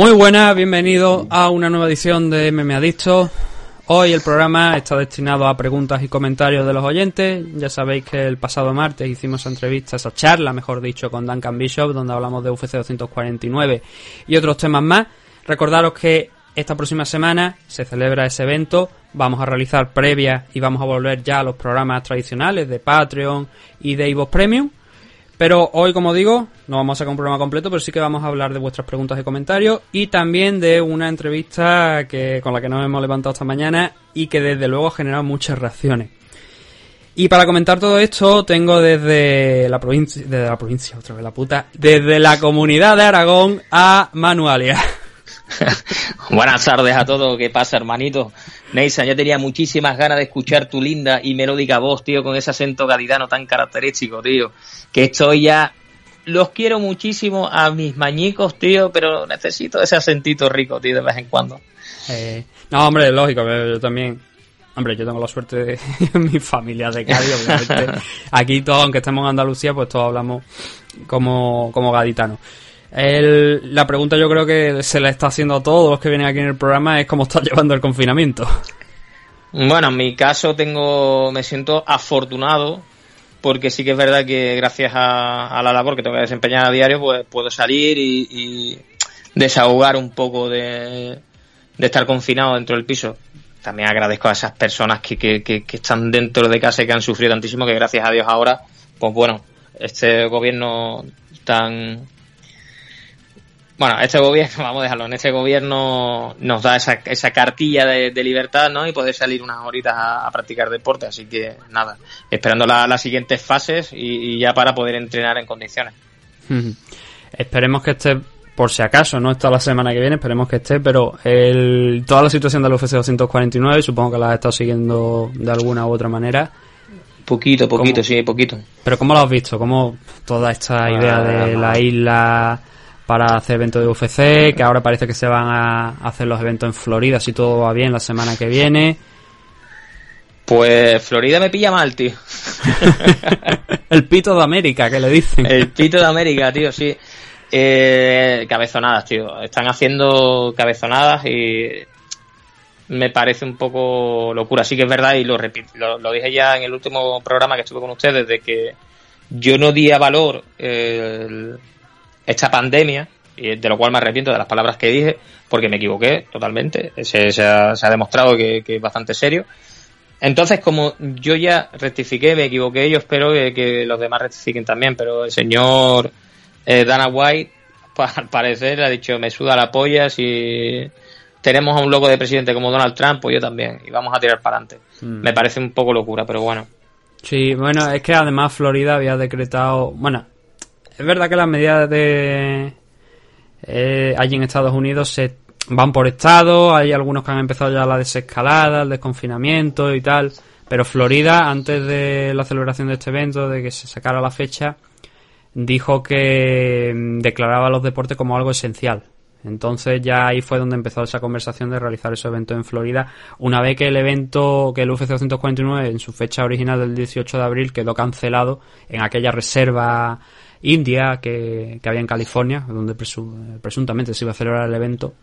Muy buenas, bienvenidos a una nueva edición de MMA Adicto. Hoy el programa está destinado a preguntas y comentarios de los oyentes. Ya sabéis que el pasado martes hicimos esa entrevista, esa charla, mejor dicho, con Duncan Bishop, donde hablamos de UFC 249 y otros temas más. Recordaros que esta próxima semana se celebra ese evento. Vamos a realizar previas y vamos a volver ya a los programas tradicionales de Patreon y de Evo Premium. Pero hoy, como digo, no vamos a sacar un programa completo, pero sí que vamos a hablar de vuestras preguntas y comentarios y también de una entrevista que con la que nos hemos levantado esta mañana y que desde luego ha generado muchas reacciones. Y para comentar todo esto, tengo desde la provincia, desde la provincia, otra vez la puta, desde la comunidad de Aragón a Manualia. Buenas tardes a todos, ¿qué pasa, hermanito? Neisa, yo tenía muchísimas ganas de escuchar tu linda y melódica voz, tío, con ese acento gaditano tan característico, tío. Que estoy ya. Los quiero muchísimo a mis mañicos, tío, pero necesito ese acentito rico, tío, de vez en cuando. Eh, no, hombre, lógico, yo también. Hombre, yo tengo la suerte de mi familia de Cádiz, obviamente. Aquí todos, aunque estemos en Andalucía, pues todos hablamos como, como gaditanos. El, la pregunta yo creo que se le está haciendo a todos los que vienen aquí en el programa es cómo está llevando el confinamiento. Bueno, en mi caso tengo, me siento afortunado porque sí que es verdad que gracias a, la labor que tengo que desempeñar a diario, pues puedo salir y, desahogar un poco de, estar confinado dentro del piso. También agradezco a esas personas que, que, que, que están dentro de casa y que han sufrido tantísimo, que gracias a Dios ahora, pues bueno, este gobierno tan bueno, este gobierno, vamos a dejarlo, en este gobierno nos da esa, esa cartilla de, libertad, ¿no? Y poder salir unas horitas a, practicar deporte, así que nada, esperando las siguientes fases y, ya para poder entrenar en condiciones. Esperemos que esté, por si acaso, no está la semana que viene, esperemos que esté, pero el, toda la situación del UFC 249, supongo que la has estado siguiendo de alguna u otra manera. Poquito, poquito, sí, poquito. Pero ¿cómo lo has visto? ¿Cómo toda esta idea de la isla para hacer eventos de UFC, que ahora parece que se van a hacer los eventos en Florida si todo va bien la semana que viene. Pues Florida me pilla mal, tío. el pito de América, que le dicen. El pito de América, tío, sí. Eh, cabezonadas, tío. Están haciendo cabezonadas y me parece un poco locura. Sí que es verdad y lo repito, lo, dije ya en el último programa que estuve con ustedes de que yo no di a valor el, esta pandemia, y de lo cual me arrepiento de las palabras que dije, porque me equivoqué totalmente, se, ha, demostrado que, es bastante serio. Entonces, como yo ya rectifiqué, me equivoqué, yo espero que, los demás rectifiquen también, pero el señor eh, Dana White, al parecer, ha dicho, me suda la polla si tenemos a un loco de presidente como Donald Trump, pues yo también, y vamos a tirar para adelante. Mm. Me parece un poco locura, pero bueno. Sí, bueno, es que además Florida había decretado, bueno, es verdad que las medidas de eh, allí en Estados Unidos se van por estado, hay algunos que han empezado ya la desescalada, el desconfinamiento y tal, pero Florida, antes de la celebración de este evento, de que se sacara la fecha, dijo que mm, declaraba los deportes como algo esencial. Entonces ya ahí fue donde empezó esa conversación de realizar ese evento en Florida, una vez que el evento, que el UFC 249 en su fecha original del 18 de abril quedó cancelado en aquella reserva India que, había en California, donde presuntamente se iba a celebrar el evento.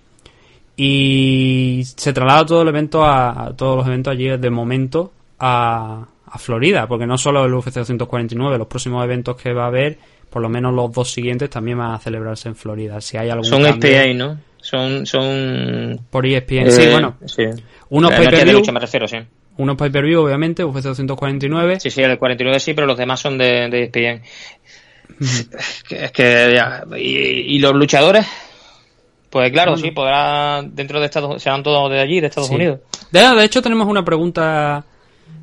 Y se traslada todo el evento a, todos los eventos allí de momento a, a, Florida, porque no solo el UFC 249, los próximos eventos que va a haber, por lo menos los dos siguientes también van a celebrarse en Florida. Si hay algún son cambio, ¿no? Son, son por ESPN, sí, bueno. Sí. Unos pay-per-view, sí. Unos pay-per-view, obviamente, UFC 249. Sí, sí, el 49 sí, pero los demás son de, de ESPN. Es que, ya, y, los luchadores, pues claro, sí, podrá, dentro de Estados serán todos de allí, de Estados Unidos. De, hecho, tenemos una pregunta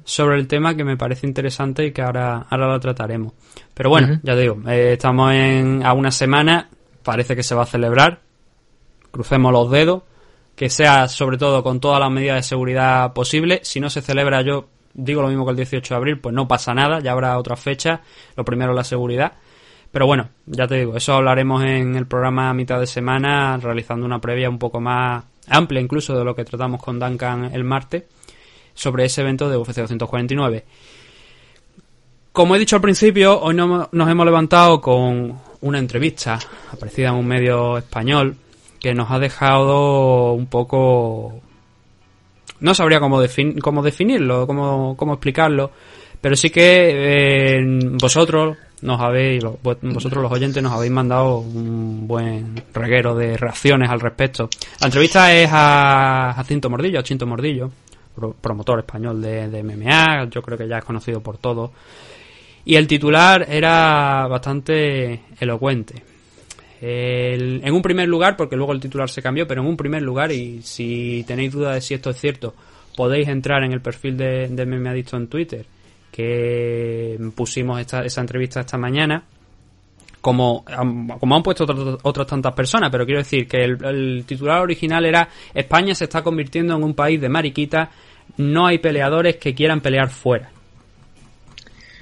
sobre el tema que me parece interesante y que ahora, ahora lo trataremos. Pero bueno, ya digo, eh, estamos en, a una semana, parece que se va a celebrar, crucemos los dedos, que sea sobre todo con todas las medidas de seguridad posibles. Si no se celebra, yo digo lo mismo que el 18 de abril, pues no pasa nada, ya habrá otra fecha. Lo primero es la seguridad. Pero bueno, ya te digo, eso hablaremos en el programa a mitad de semana, realizando una previa un poco más amplia incluso de lo que tratamos con Duncan el martes, sobre ese evento de UFC 249. Como he dicho al principio, hoy nos hemos levantado con una entrevista aparecida en un medio español que nos ha dejado un poco... No sabría cómo, cómo definirlo, cómo, cómo explicarlo, pero sí que eh, vosotros nos habéis, vosotros los oyentes nos habéis mandado un buen reguero de reacciones al respecto. La entrevista es a Jacinto Mordillo, a Chinto Mordillo, promotor español de, de MMA, yo creo que ya es conocido por todos. Y el titular era bastante elocuente. en un primer lugar, porque luego el titular se cambió, pero en un primer lugar, y si tenéis duda de si esto es cierto, podéis entrar en el perfil de, de MMA Adicto en Twitter que pusimos esta, esa entrevista esta mañana, como, como han puesto otras tantas personas, pero quiero decir que el, titular original era España se está convirtiendo en un país de mariquita, no hay peleadores que quieran pelear fuera.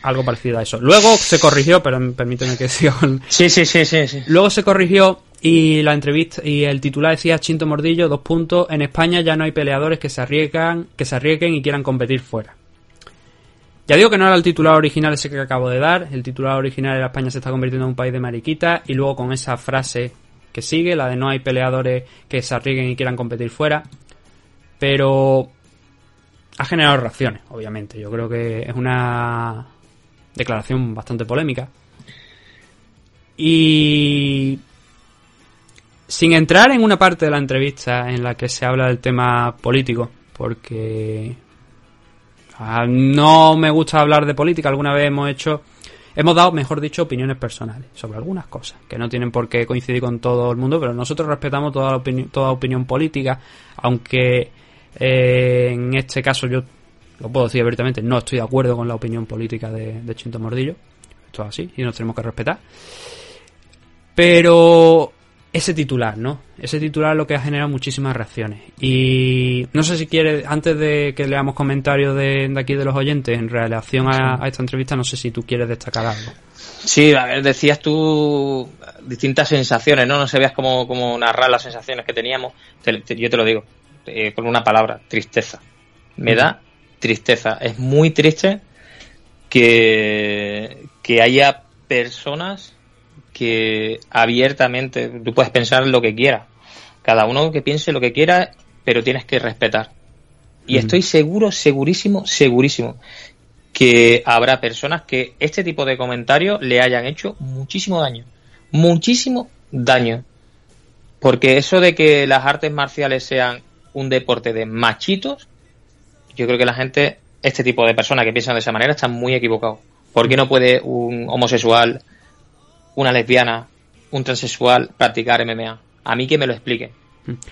Algo parecido a eso. Luego se corrigió, pero permíteme que siga con... Sí, sí, sí, sí, sí. Luego se corrigió y la entrevista y el titular decía Chinto Mordillo, dos puntos, en España ya no hay peleadores que se arriesgan, que se arriesguen y quieran competir fuera. Ya digo que no era el titular original ese que acabo de dar. El titular original era España se está convirtiendo en un país de mariquita. Y luego con esa frase que sigue, la de no hay peleadores que se arriesguen y quieran competir fuera. Pero ha generado reacciones, obviamente. Yo creo que es una declaración bastante polémica. Y sin entrar en una parte de la entrevista en la que se habla del tema político, porque no me gusta hablar de política, alguna vez hemos hecho, hemos dado, mejor dicho, opiniones personales sobre algunas cosas, que no tienen por qué coincidir con todo el mundo, pero nosotros respetamos toda, opinión, toda opinión política, aunque eh, en este caso yo lo puedo decir abiertamente, no estoy de acuerdo con la opinión política de, de Chinto Mordillo, esto es así, y nos tenemos que respetar. Pero ese titular, ¿no? Ese titular es lo que ha generado muchísimas reacciones. Y no sé si quiere, antes de que leamos comentarios de, aquí de los oyentes en relación a, esta entrevista, no sé si tú quieres destacar algo. Sí, a ver, decías tú distintas sensaciones, ¿no? No sabías cómo, cómo narrar las sensaciones que teníamos. yo te lo digo, eh, con una palabra, tristeza. Me da tristeza. Es muy triste que, que haya personas que abiertamente tú puedes pensar lo que quieras. Cada uno que piense lo que quiera, pero tienes que respetar. Y estoy seguro, segurísimo, segurísimo que habrá personas que este tipo de comentarios le hayan hecho muchísimo daño. Muchísimo daño. Porque eso de que las artes marciales sean un deporte de machitos, yo creo que la gente, este tipo de personas que piensan de esa manera, están muy equivocados. ¿Por qué no puede un homosexual una lesbiana, un transexual practicar MMA? A mí que me lo expliquen.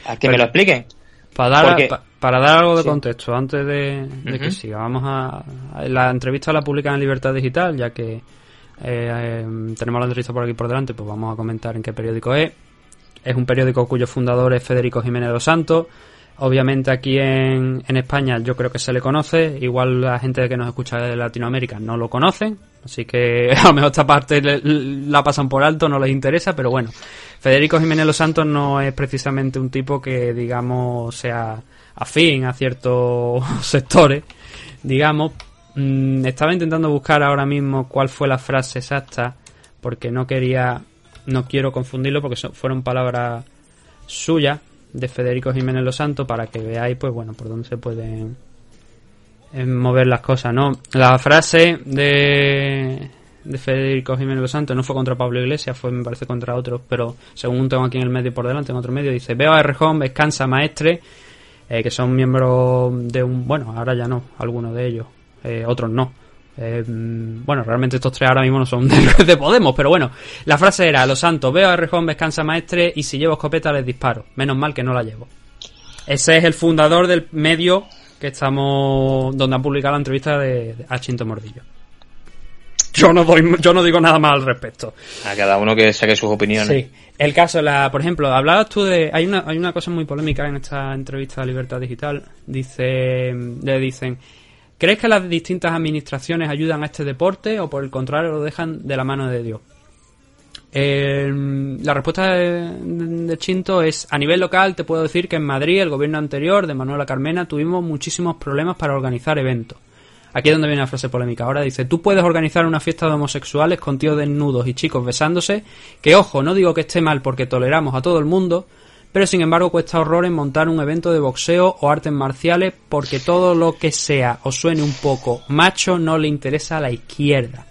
A que me lo expliquen. Para dar, para dar algo de contexto, antes de, que siga, vamos a, La entrevista la publican en Libertad Digital, ya que eh, eh, tenemos la entrevista por aquí por delante, pues vamos a comentar en qué periódico es. Es un periódico cuyo fundador es Federico Jiménez Los Santos. Obviamente aquí en, en, España yo creo que se le conoce, igual la gente que nos escucha de Latinoamérica no lo conocen, así que a lo mejor esta parte la pasan por alto, no les interesa, pero bueno, Federico Jiménez Los Santos no es precisamente un tipo que digamos sea afín a ciertos sectores, digamos. Mm, estaba intentando buscar ahora mismo cuál fue la frase exacta, porque no quería, no quiero confundirlo porque fueron palabras suyas de Federico Jiménez Los Santos para que veáis, pues bueno, por dónde se pueden eh, mover las cosas, ¿no? La frase de, de Federico Jiménez Los Santos no fue contra Pablo Iglesias, fue me parece contra otros, pero según tengo aquí en el medio por delante, en otro medio, dice, veo a Rejón, Descansa, Maestre, eh, que son miembros de un, bueno, ahora ya no, algunos de ellos, eh, otros no, eh, bueno, realmente estos tres ahora mismo no son de, Podemos, pero bueno, la frase era, Los Santos, veo a Rejón, descansa maestre y si llevo escopeta les disparo. Menos mal que no la llevo. Ese es el fundador del medio que estamos, donde han publicado la entrevista de, a Chinto Mordillo. Yo no, doy, yo no digo nada más al respecto. A cada uno que saque sus opiniones. Sí. El caso, la, por ejemplo, hablabas tú de. Hay una, hay una cosa muy polémica en esta entrevista de Libertad Digital. Dice, le dicen, ¿Crees que las distintas administraciones ayudan a este deporte o por el contrario lo dejan de la mano de Dios? la respuesta de, Chinto es, a nivel local te puedo decir que en Madrid el gobierno anterior de Manuela Carmena tuvimos muchísimos problemas para organizar eventos. Aquí es donde viene la frase polémica. Ahora dice, tú puedes organizar una fiesta de homosexuales con tíos desnudos y chicos besándose, que ojo, no digo que esté mal porque toleramos a todo el mundo, pero sin embargo cuesta horrores montar un evento de boxeo o artes marciales porque todo lo que sea o suene un poco macho no le interesa a la izquierda.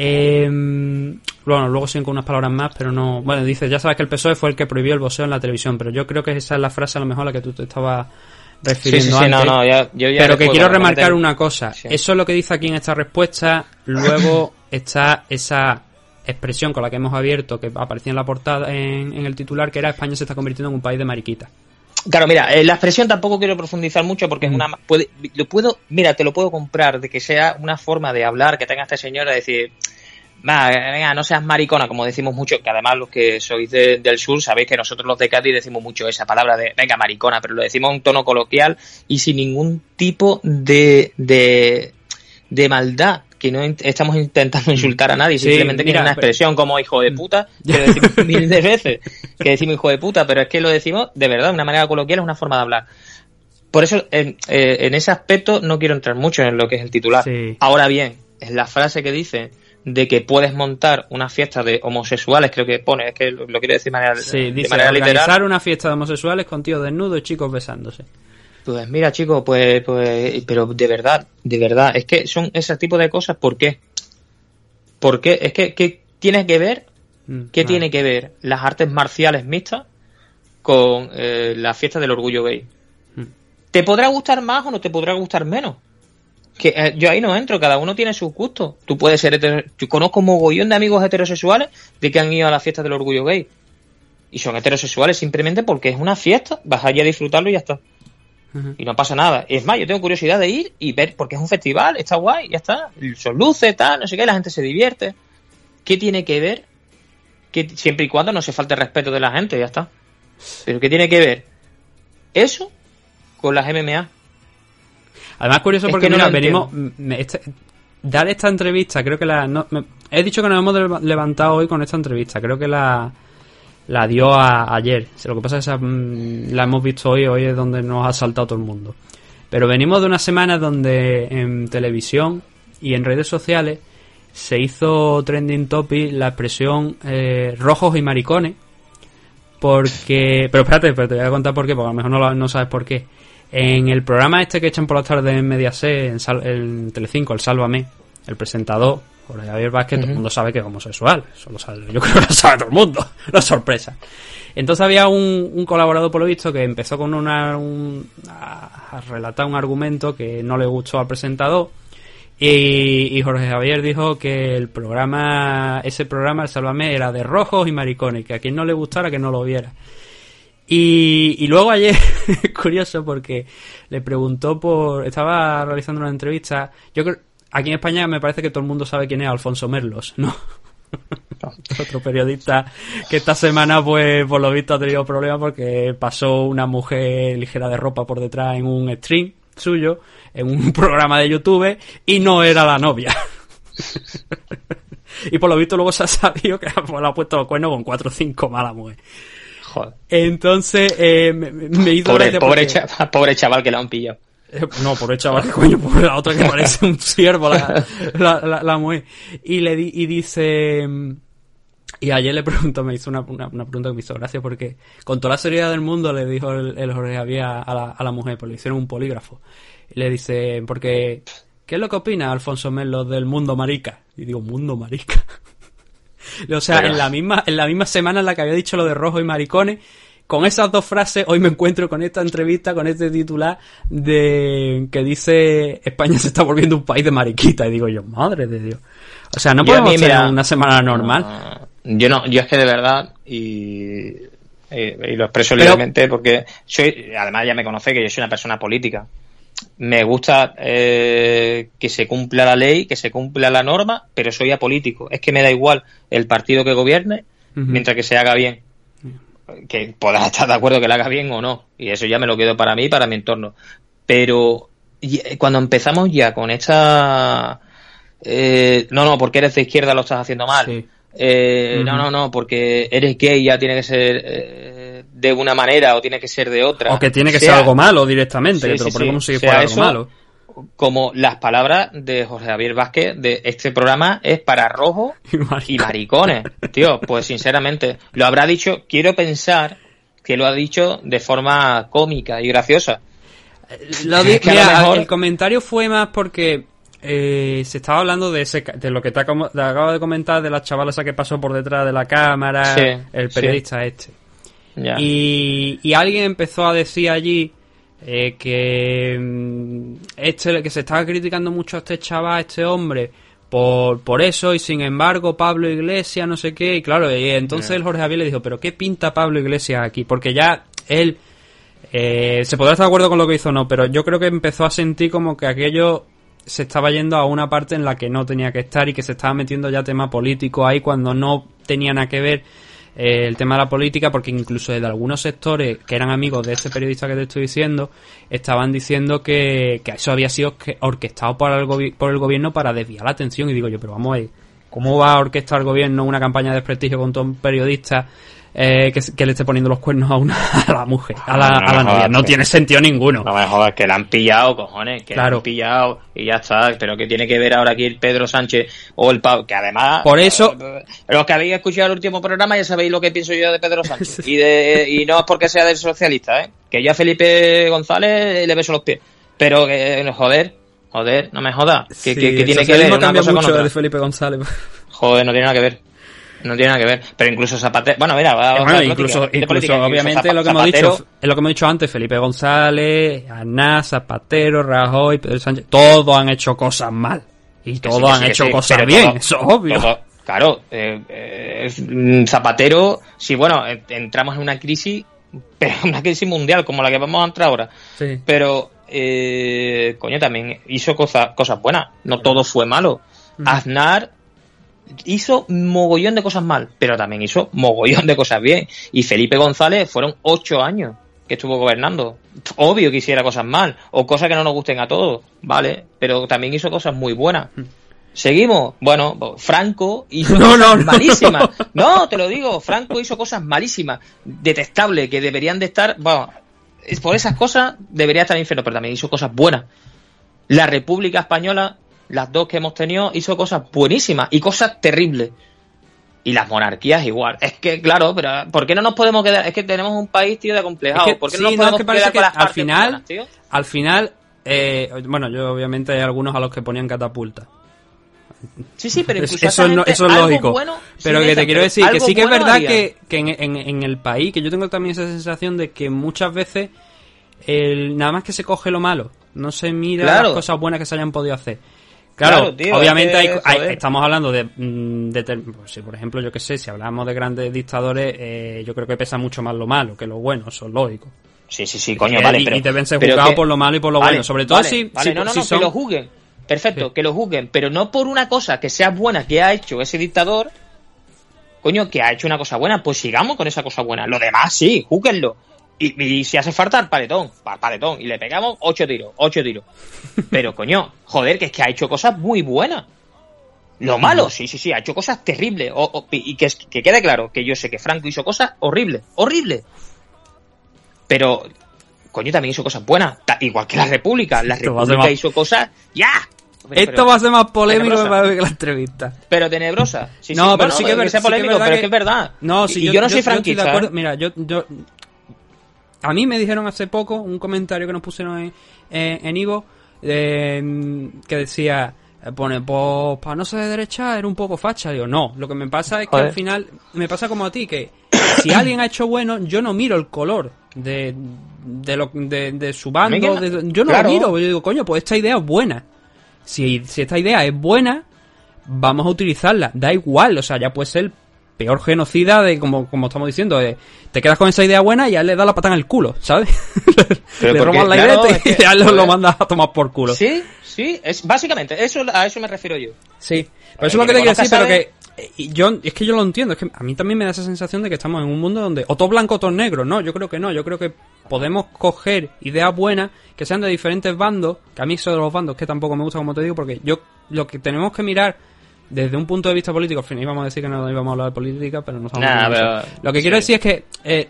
Em, bueno, luego siguen con unas palabras más, pero no. Bueno, dice, ya sabes que el PSOE fue el que prohibió el boxeo en la televisión, pero yo creo que esa es la frase a lo mejor a la que tú te estabas refiriendo antes. pero que quiero remarcar una cosa. Eso es lo que dice aquí en esta respuesta. Luego está esa expresión con la que hemos abierto, que aparecía en la portada, en, el titular, que era España se está convirtiendo en un país de mariquita. Claro, mira, eh, la expresión tampoco quiero profundizar mucho porque es una puede, lo puedo, mira, te lo puedo comprar de que sea una forma de hablar que tenga este señor de decir, venga, no seas maricona, como decimos mucho, que además los que sois del sur sabéis que nosotros los de Cádiz decimos mucho esa palabra de, venga, maricona, pero lo decimos en tono coloquial y sin ningún tipo de, de, de maldad que no estamos intentando insultar a nadie, simplemente que es una expresión como hijo de puta, que decimos mil de veces, que decimos hijo de puta, pero es que lo decimos de verdad, de una manera coloquial, es una forma de hablar. Por eso, en, eh, en ese aspecto, no quiero entrar mucho en lo que es el titular. Ahora bien, es la frase que dice de que puedes montar una fiesta de homosexuales, creo que pone, es que lo, quiero decir de manera, sí, dice, manera literal. una fiesta de homosexuales con tíos desnudos y chicos besándose. Pues mira, chicos, pues, pues, pero de verdad, de verdad, es que son ese tipo de cosas, ¿por qué? ¿Por qué? Es que, ¿qué tiene que ver? Mm, ¿Qué tiene que ver las artes marciales mixtas con eh, la fiesta del orgullo gay? Mm. ¿Te podrá gustar más o no te podrá gustar menos? Que eh, yo ahí no entro, cada uno tiene sus gustos. Tú puedes ser heterosexual. Yo conozco un mogollón de amigos heterosexuales de que han ido a la fiesta del orgullo gay. Y son heterosexuales simplemente porque es una fiesta, vas allí a disfrutarlo y ya está. Y no pasa nada. Es más, yo tengo curiosidad de ir y ver, porque es un festival, está guay, ya está. Son luces, tal, no sé qué, la gente se divierte. ¿Qué tiene que ver? Que siempre y cuando no se falte respeto de la gente, ya está. Pero ¿qué tiene que ver eso con las MMA? Además, curioso porque no venimos. Este, dar esta entrevista, creo que la. he dicho que nos hemos levantado hoy con esta entrevista. Creo que la la dio ayer. Lo que pasa es que mm, la hemos visto hoy, hoy es donde nos ha saltado todo el mundo. Pero venimos de una semana donde en televisión y en redes sociales se hizo trending topic la expresión eh, rojos y maricones. Porque. Pero espérate, pero te voy a contar por qué, porque a lo mejor no, no sabes por qué. En el programa este que echan por las tardes en Mediaset, en, en Telecinco, el Sálvame, el presentador por Javier Vázquez, todo el mundo sabe que es homosexual. Eso lo sabe, yo creo que lo sabe todo el mundo. No es sorpresa. Entonces había un, colaborador, por lo visto, que empezó con una, a, relatar un argumento que no le gustó al presentador. Y, Jorge Javier dijo que el programa, ese programa, el Sálvame, era de rojos y maricones, que a quien no le gustara que no lo viera. Y, y luego ayer, curioso porque le preguntó por, estaba realizando una entrevista, yo creo, aquí en España me parece que todo el mundo sabe quién es Alfonso Merlos, ¿no? Otro periodista que esta semana, pues, por lo visto ha tenido problemas porque pasó una mujer ligera de ropa por detrás en un stream suyo, en un programa de YouTube, y no era la novia. y por lo visto luego se ha sabido que le ha puesto los cuernos con cuatro o cinco malas mujeres. Joder. Entonces, eh, me, hizo pobre, pobre chaval que la han pillado. Eh, no, por el chaval, coño, por la otra que parece un ciervo, la, la, la, mujer. Y le di, y dice, y ayer le preguntó, me hizo una, una, pregunta que me hizo gracia porque con toda la seriedad del mundo le dijo el, el Jorge Javier a la, a la mujer, pues le hicieron un polígrafo. Y le dice, porque, ¿qué es lo que opina Alfonso Melo del mundo marica? Y digo, mundo marica. o sea, en la misma, en la misma semana en la que había dicho lo de rojo y maricones, con esas dos frases hoy me encuentro con esta entrevista, con este titular de que dice España se está volviendo un país de mariquita y digo yo, madre de Dios. O sea, no podemos tener una semana normal. yo no, yo es que de verdad y, y, lo expreso libremente porque soy, además ya me conoce que yo soy una persona política. Me gusta eh, que se cumpla la ley, que se cumpla la norma, pero soy apolítico. Es que me da igual el partido que gobierne mientras que se haga bien que puedas estar de acuerdo que la haga bien o no, y eso ya me lo quedo para mí y para mi entorno. Pero cuando empezamos ya con esta... Eh, no, no, porque eres de izquierda lo estás haciendo mal. Eh, no, no, no, porque eres gay ya tiene que ser eh, de una manera o tiene que ser de otra. O que tiene que ser algo malo directamente, que te lo ponemos si fuera algo malo como las palabras de José Javier Vázquez de este programa es para rojo y, maricones. Tío, pues sinceramente, lo habrá dicho, quiero pensar, que lo ha dicho de forma cómica y graciosa. Lo di- mira, el comentario fue más porque eh, se estaba hablando de ese, de lo que te acabo, te acabo de comentar de la chavala esa que pasó por detrás de la cámara, Sí, el sí. periodista este. Ya. Y, y alguien empezó a decir allí eh, que mm, este que se estaba criticando mucho a este chaval, a este hombre, por, por eso, y sin embargo Pablo Iglesias, no sé qué, y claro, y entonces el Jorge Javier le dijo, pero ¿qué pinta Pablo Iglesias aquí? Porque ya él eh, se podrá estar de acuerdo con lo que hizo o no, pero yo creo que empezó a sentir como que aquello se estaba yendo a una parte en la que no tenía que estar y que se estaba metiendo ya tema político ahí cuando no tenía nada que ver eh, el tema de la política, porque incluso de algunos sectores que eran amigos de este periodista que te estoy diciendo, estaban diciendo que, que eso había sido que- orquestado por el, por el gobierno para desviar la atención. Y digo yo, pero vamos a ver, ¿cómo va a orquestar el gobierno una campaña de desprestigio contra un periodista eh, que, que le esté poniendo los cuernos a, una, a la mujer, a la, No, a la novia? No que- tiene sentido ninguno. No me jodas, que la han pillado, cojones, que la Claro. han pillado y ya está. Pero que tiene que ver ahora aquí el Pedro Sánchez o el Pau, que además. Por eso- Los que habéis escuchado el último programa ya sabéis lo que pienso yo de Pedro Sánchez. y, de, y no es porque sea del socialista, ¿eh? Que yo a Felipe González le beso los pies. Pero que, joder, joder, no me jodas. Que, que- que el tiene que ver una cosa con mucho otra. de Felipe González. Joder, no tiene nada que ver. No tiene nada que ver. Pero incluso Zapatero. Bueno, mira, va- Eh, bueno, incluso, política, incluso política, obviamente lo que hemos dicho es lo que hemos dicho antes Felipe González Aná Zapatero Rajoy Pedro Sánchez todos han hecho cosas mal y todos sí, han sí, hecho sí, cosas bien todo- eso es obvio todo- claro, eh, eh, mm, Zapatero, sí, bueno, entramos en una crisis, pero una crisis mundial como la que vamos a entrar ahora. Pero, eh, coño, también hizo cosas, cosas buenas. No todo fue malo. Aznar hizo mogollón de cosas mal, pero también hizo mogollón de cosas bien. Y Felipe González fueron ocho años que estuvo gobernando. Obvio que hiciera cosas mal, o cosas que no nos gusten a todos, ¿vale? Pero también hizo cosas muy buenas. Seguimos. Bueno, Franco hizo No, cosas no, no, malísimas. No. te lo digo, Franco hizo cosas malísimas, detestables, que deberían de estar, bueno, por esas cosas debería estar en el infierno, pero también hizo cosas buenas. La República Española, las dos que hemos tenido, hizo cosas buenísimas y cosas terribles. Y las monarquías igual. Es que, claro, pero ¿por qué no nos podemos quedar? Es que tenemos un país, tío, de acomplejado. Es que, ¿Por qué sí, no nos no, es podemos que quedar que con las al partes final, buenas, tío? al final, eh, bueno, yo obviamente hay algunos a los que ponían catapulta. Sí, sí, pero incluso eso, no- eso es lógico. bueno, sí pero que te quiero decir que sí que es verdad que, que en, en- en el país, que yo tengo también esa sensación de que muchas veces el, nada más que se coge lo malo, no se mira Claro. las cosas buenas que se hayan podido hacer. Claro, Claro, tío, obviamente hay, estamos hablando de, mm, de pues, si por ejemplo, yo que sé, si hablamos de grandes dictadores, eh, yo creo que pesa mucho más lo malo que lo bueno, eso es lógico. Sí, sí, sí, coño, Eh, vale, y, pero... y deben ser juzgados que- por lo malo y por lo Vale, bueno, sobre todo vale, si, vale, si- no, no, si no, son- que lo juzguen. Perfecto, Sí. que lo juzguen, pero no por una cosa que sea buena que ha hecho ese dictador, coño, que ha hecho una cosa buena, pues sigamos con esa cosa buena. Lo demás, sí, júguenlo. Y, y si hace falta, al paletón, al paletón. Y le pegamos ocho tiros, ocho tiros. Pero, coño, joder, que es que ha hecho cosas muy buenas. Lo malo, sí, sí, sí, ha hecho cosas terribles. O- o- y que, que quede claro que yo sé que Franco hizo cosas horribles, horribles. Pero, coño, también hizo cosas buenas. Ta- igual que la República. La Esto República más- hizo cosas, ¡ya! Pero- Esto va a ser más polémico que la entrevista. Pero tenebrosa. Sí, No, sí, pero bueno, sí que ver- sí que es polémico, verdad pero que- es verdad. No, sí, y yo, yo, no soy de franquista. ¿eh? Mira, yo, yo. A mí me dijeron hace poco un comentario que nos pusieron en, en, en Ivo eh, que decía. eh, Pone, pues para no ser de derecha era un poco facha. Digo, no, lo que me pasa es que al final me pasa como a ti, que si alguien ha hecho bueno, yo no miro el color de, de, lo, de, de su bando. De- yo no claro. lo miro, yo digo, coño, pues esta idea es buena. Si, si esta idea es buena, vamos a utilizarla. Da igual, o sea, ya puede ser peor genocida de, como, como estamos diciendo, de, te quedas con esa idea buena y ya le da la patada en el culo, ¿sabes? Pero le porque, roban la claro, idea es y que, ya lo, lo joder. mandas a tomar por culo. Sí, sí, es básicamente, eso, a eso me refiero yo. Sí, pero A eso es lo que te quiero decir, pero que eh, y yo es que yo lo entiendo, es que a mí también me da esa sensación de que estamos en un mundo donde o todo blanco o todo negro, no, yo creo que no, yo creo que podemos coger ideas buenas que sean de diferentes bandos, que a mí eso de los bandos que tampoco me gusta como te digo, porque yo lo que tenemos que mirar desde un punto de vista político, al fin íbamos a decir que no íbamos a hablar de política, pero no estamos Nah, pero-. Lo que quiero decir es que eh,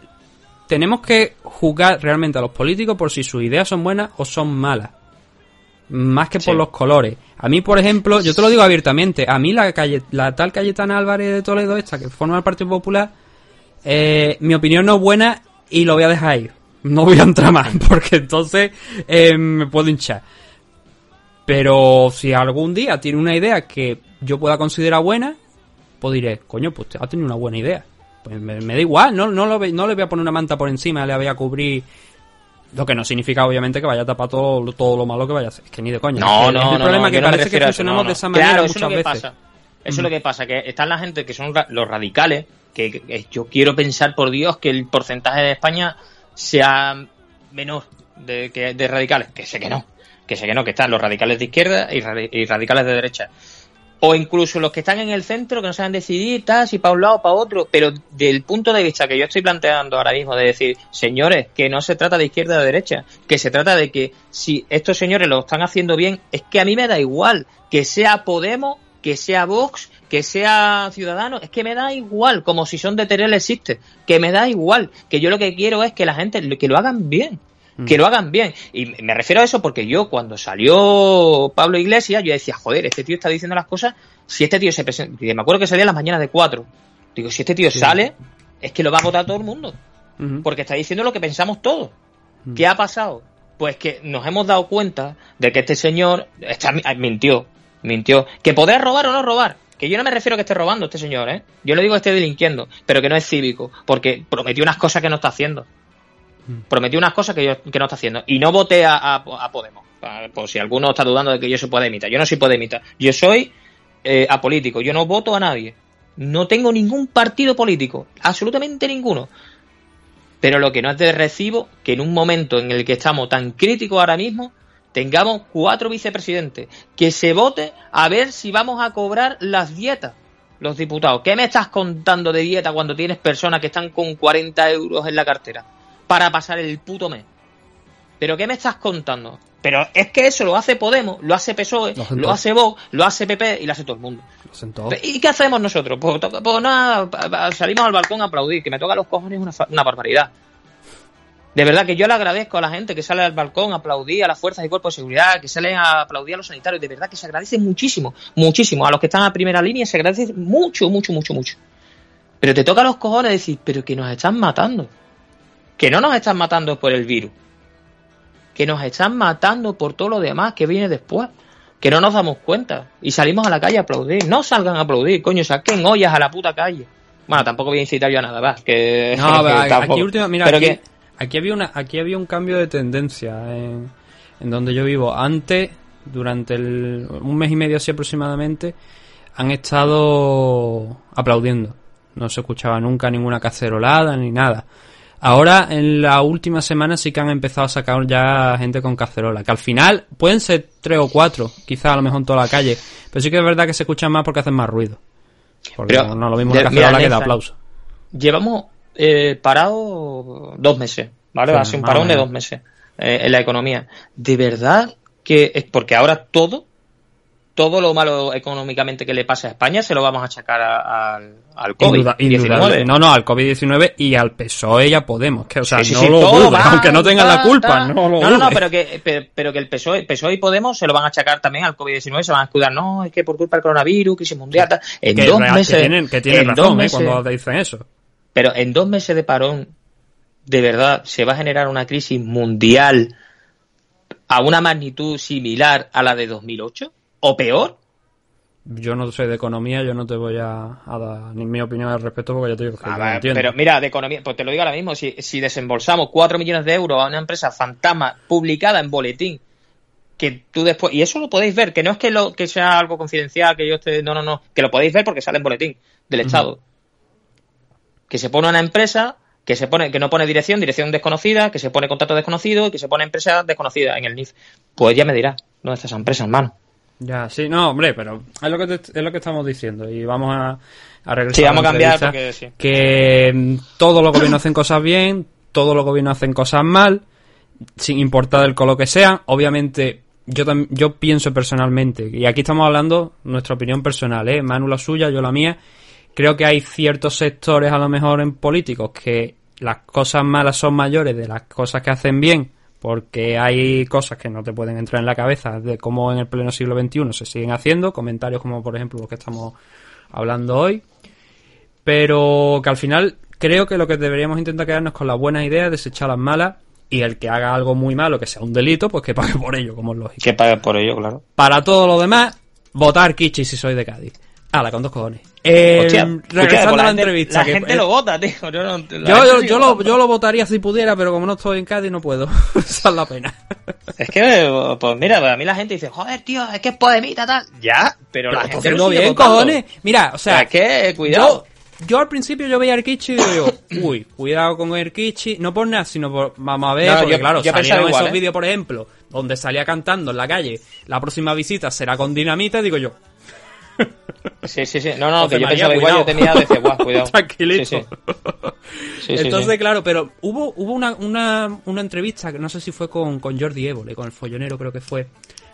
tenemos que juzgar realmente a los políticos por si sus ideas son buenas o son malas. Más que por los colores. A mí, por ejemplo, yo te lo digo abiertamente, a mí la, calle, la tal Cayetana Álvarez de Toledo, esta que forma el Partido Popular, eh, mi opinión no es buena y lo voy a dejar ahí. No voy a entrar más, porque entonces eh, me puedo hinchar. Pero si algún día tiene una idea que yo pueda considerar buena, pues diré, coño, pues ha tenido una buena idea. Pues me, me da igual, no, no, lo, no le voy a poner una manta por encima, le voy a cubrir. Lo que no significa, obviamente, que vaya a tapar todo, lo- todo lo malo que vaya a hacer. Es que ni de coña. No, Es no, es el no, problema no, que parece que funcionamos de esa manera Claro, eso es muchas lo que veces. pasa. Eso es lo que pasa, que están la gente que son los radicales, que, que yo quiero pensar, por Dios, que el porcentaje de España sea menor de, que, de radicales, que sé que no, que sé que no, que están los radicales de izquierda y, y radicales de derecha. O incluso los que están en el centro, que no saben decidir, tal, para un lado o para otro, pero del punto de vista que yo estoy planteando ahora mismo, de decir, señores, que no se trata de izquierda o de derecha, que se trata de que si estos señores lo están haciendo bien, es que a mí me da igual que sea Podemos, que sea Vox, que sea Ciudadanos, es que me da igual, como si son de Terel existe, que me da igual, que yo lo que quiero es que la gente, que lo hagan bien, que lo hagan bien. Y me refiero a eso porque yo, cuando salió Pablo Iglesias, yo decía, joder, este tío está diciendo las cosas, si este tío se presenta, me acuerdo que salía a las mañanas de cuatro, digo, si este tío sale, es que lo va a votar todo el mundo, porque está diciendo lo que pensamos todos. ¿Qué ha pasado? Pues que nos hemos dado cuenta de que este señor está, mintió, mintió. Que podrá robar o no robar. Que yo no me refiero a que esté robando este señor, ¿eh? Yo le digo que esté delinquiendo, pero que no es cívico, porque prometió unas cosas que no está haciendo. Prometió unas cosas que, yo- que no está haciendo. Y no voté a, a- Podemos. Por si alguno está dudando de que yo soy podemita. Yo no soy podemita. Yo soy eh, apolítico. Yo no voto a nadie. No tengo ningún partido político. Absolutamente ninguno. Pero lo que no es de recibo, que en un momento en el que estamos tan críticos ahora mismo, tengamos cuatro vicepresidentes. Que se vote a ver si vamos a cobrar las dietas, los diputados. ¿Qué me estás contando de dieta cuando tienes personas que están con 40 euros en la cartera para pasar el puto mes? ¿Pero qué me estás contando? Pero es que eso lo hace Podemos, lo hace PSOE, Lo hace Vox, lo hace PP y lo hace todo el mundo. Lo. ¿Y qué hacemos nosotros? Pues, pues nada, salimos al balcón a aplaudir, que me toca los cojones una, una barbaridad. De verdad que yo le agradezco a la gente que sale al balcón a aplaudir a las fuerzas y cuerpos de seguridad, que salen a aplaudir a los sanitarios, de verdad que se agradece muchísimo, muchísimo. A los que están a primera línea se agradece mucho, mucho, mucho, mucho. Pero te toca los cojones decir, pero que nos están matando. Que no nos están matando por el virus. Que nos están matando por todo lo demás que viene después. Que no nos damos cuenta. Y salimos a la calle a aplaudir. No salgan a aplaudir, coño, saquen ollas a la puta calle. Bueno, tampoco voy a incitar yo a nada, va. Que, No, tampoco. aquí última, mira, Pero aquí, que- aquí había una, aquí había un cambio de tendencia en, en donde yo vivo. Antes, durante el, un mes y medio así aproximadamente, han estado aplaudiendo. No se escuchaba nunca ninguna cacerolada ni nada. Ahora, en la última semana sí que han empezado a sacar ya gente con cacerola. Que al final pueden ser tres o cuatro, quizás a lo mejor en toda la calle. Pero sí que es verdad que se escuchan más porque hacen más ruido. Porque Pero, no lo mismo de- una mira, cacerola que da Nathan, aplauso. Llevamos eh, parado dos meses, ¿vale? Sí, Hace un más o parón de dos meses eh, en la economía. De verdad que es porque ahora todo, todo lo malo económicamente que le pasa a España se lo vamos a achacar a- al, al Induda- indudable. COVID-19. No, no, al COVID-19 y al PSOE y a Podemos. Que, o sea, Sí, sí, no sí, lo dudes, va, aunque no tengan va, la culpa. va. No lo no, no, dudes. pero que, pero, pero que el PSOE, PSOE y Podemos se lo van a achacar también al COVID-19, se van a escudar, no, es que por culpa del coronavirus, crisis mundial, tal. en que, dos real- meses, que tienen, que razón, ¿eh? Cuando dicen eso. pero en dos meses de parón, de verdad, se va a generar una crisis mundial a una magnitud similar a la de 2008 o peor. Yo no sé de economía, yo no te voy a, a dar ni mi opinión al respecto porque ya te digo que A yo no ver, entiendo. pero mira, de economía, pues te lo digo ahora mismo, si, si desembolsamos 4 millones de euros a una empresa fantasma publicada en boletín, que tú después, y eso lo podéis ver, que no es que lo que sea algo confidencial, que yo esté, no, no, no, que lo podéis ver porque sale en boletín del Estado. Que se pone una empresa, que se pone, que no pone dirección, dirección desconocida, que se pone contrato desconocido y que se pone empresa desconocida en el NIF. Pues ya me dirá, ¿dónde está esa empresa, hermano? Ya, sí, no, hombre, pero es lo que, te- es lo que estamos diciendo y vamos a, a regresar Sí, vamos a cambiar entrevista, porque sí. que mm, todos los gobiernos hacen cosas bien, todos los gobiernos hacen cosas mal, sin importar el color que sea. Obviamente, yo yo pienso personalmente, y aquí estamos hablando nuestra opinión personal, ¿eh? Manu la suya, yo la mía. Creo que hay ciertos sectores, a lo mejor en políticos, que las cosas malas son mayores de las cosas que hacen bien, porque hay cosas que no te pueden entrar en la cabeza de cómo en el pleno siglo XXI se siguen haciendo, comentarios como por ejemplo los que estamos hablando hoy, pero que al final creo que lo que deberíamos intentar quedarnos con las buenas ideas, desechar las malas y el que haga algo muy malo, que sea un delito, pues que pague por ello, como es lógico. Que pague por ello, claro. Para todo lo demás, votar Kichi si soy de Cádiz. Hala, con dos cojones. Eh, Hostia, regresando escucha, a la gente- entrevista. La que- gente eh, lo vota, tío. Yo, no- la yo, gente yo, sí yo lo yo lo votaría si pudiera, pero como no estoy en Cádiz no puedo. Esa es la pena. Es que, pues mira, pues a mí la gente dice, joder, tío, es que es poemita, tal. Ya, pero, la Pero gente haciendo lo bien, votando. cojones. Mira, o sea, es que, cuidado. Yo, yo al principio yo veía el Kichi y digo, uy, cuidado con el Kichi, no por nada, sino por, vamos a ver, No, porque yo- claro, yo salieron igual, esos ¿eh? vídeos, por ejemplo, donde salía cantando en la calle, la próxima visita será con dinamita, digo yo, Sí, sí, sí. No, no, José que yo María, pensaba igual, yo tenía, decía, guau, cuidado. tranquilito. Sí, sí. Entonces, claro, pero hubo, hubo una, una, una entrevista, que no sé si fue con, con Jordi Évole, con el follonero creo que fue,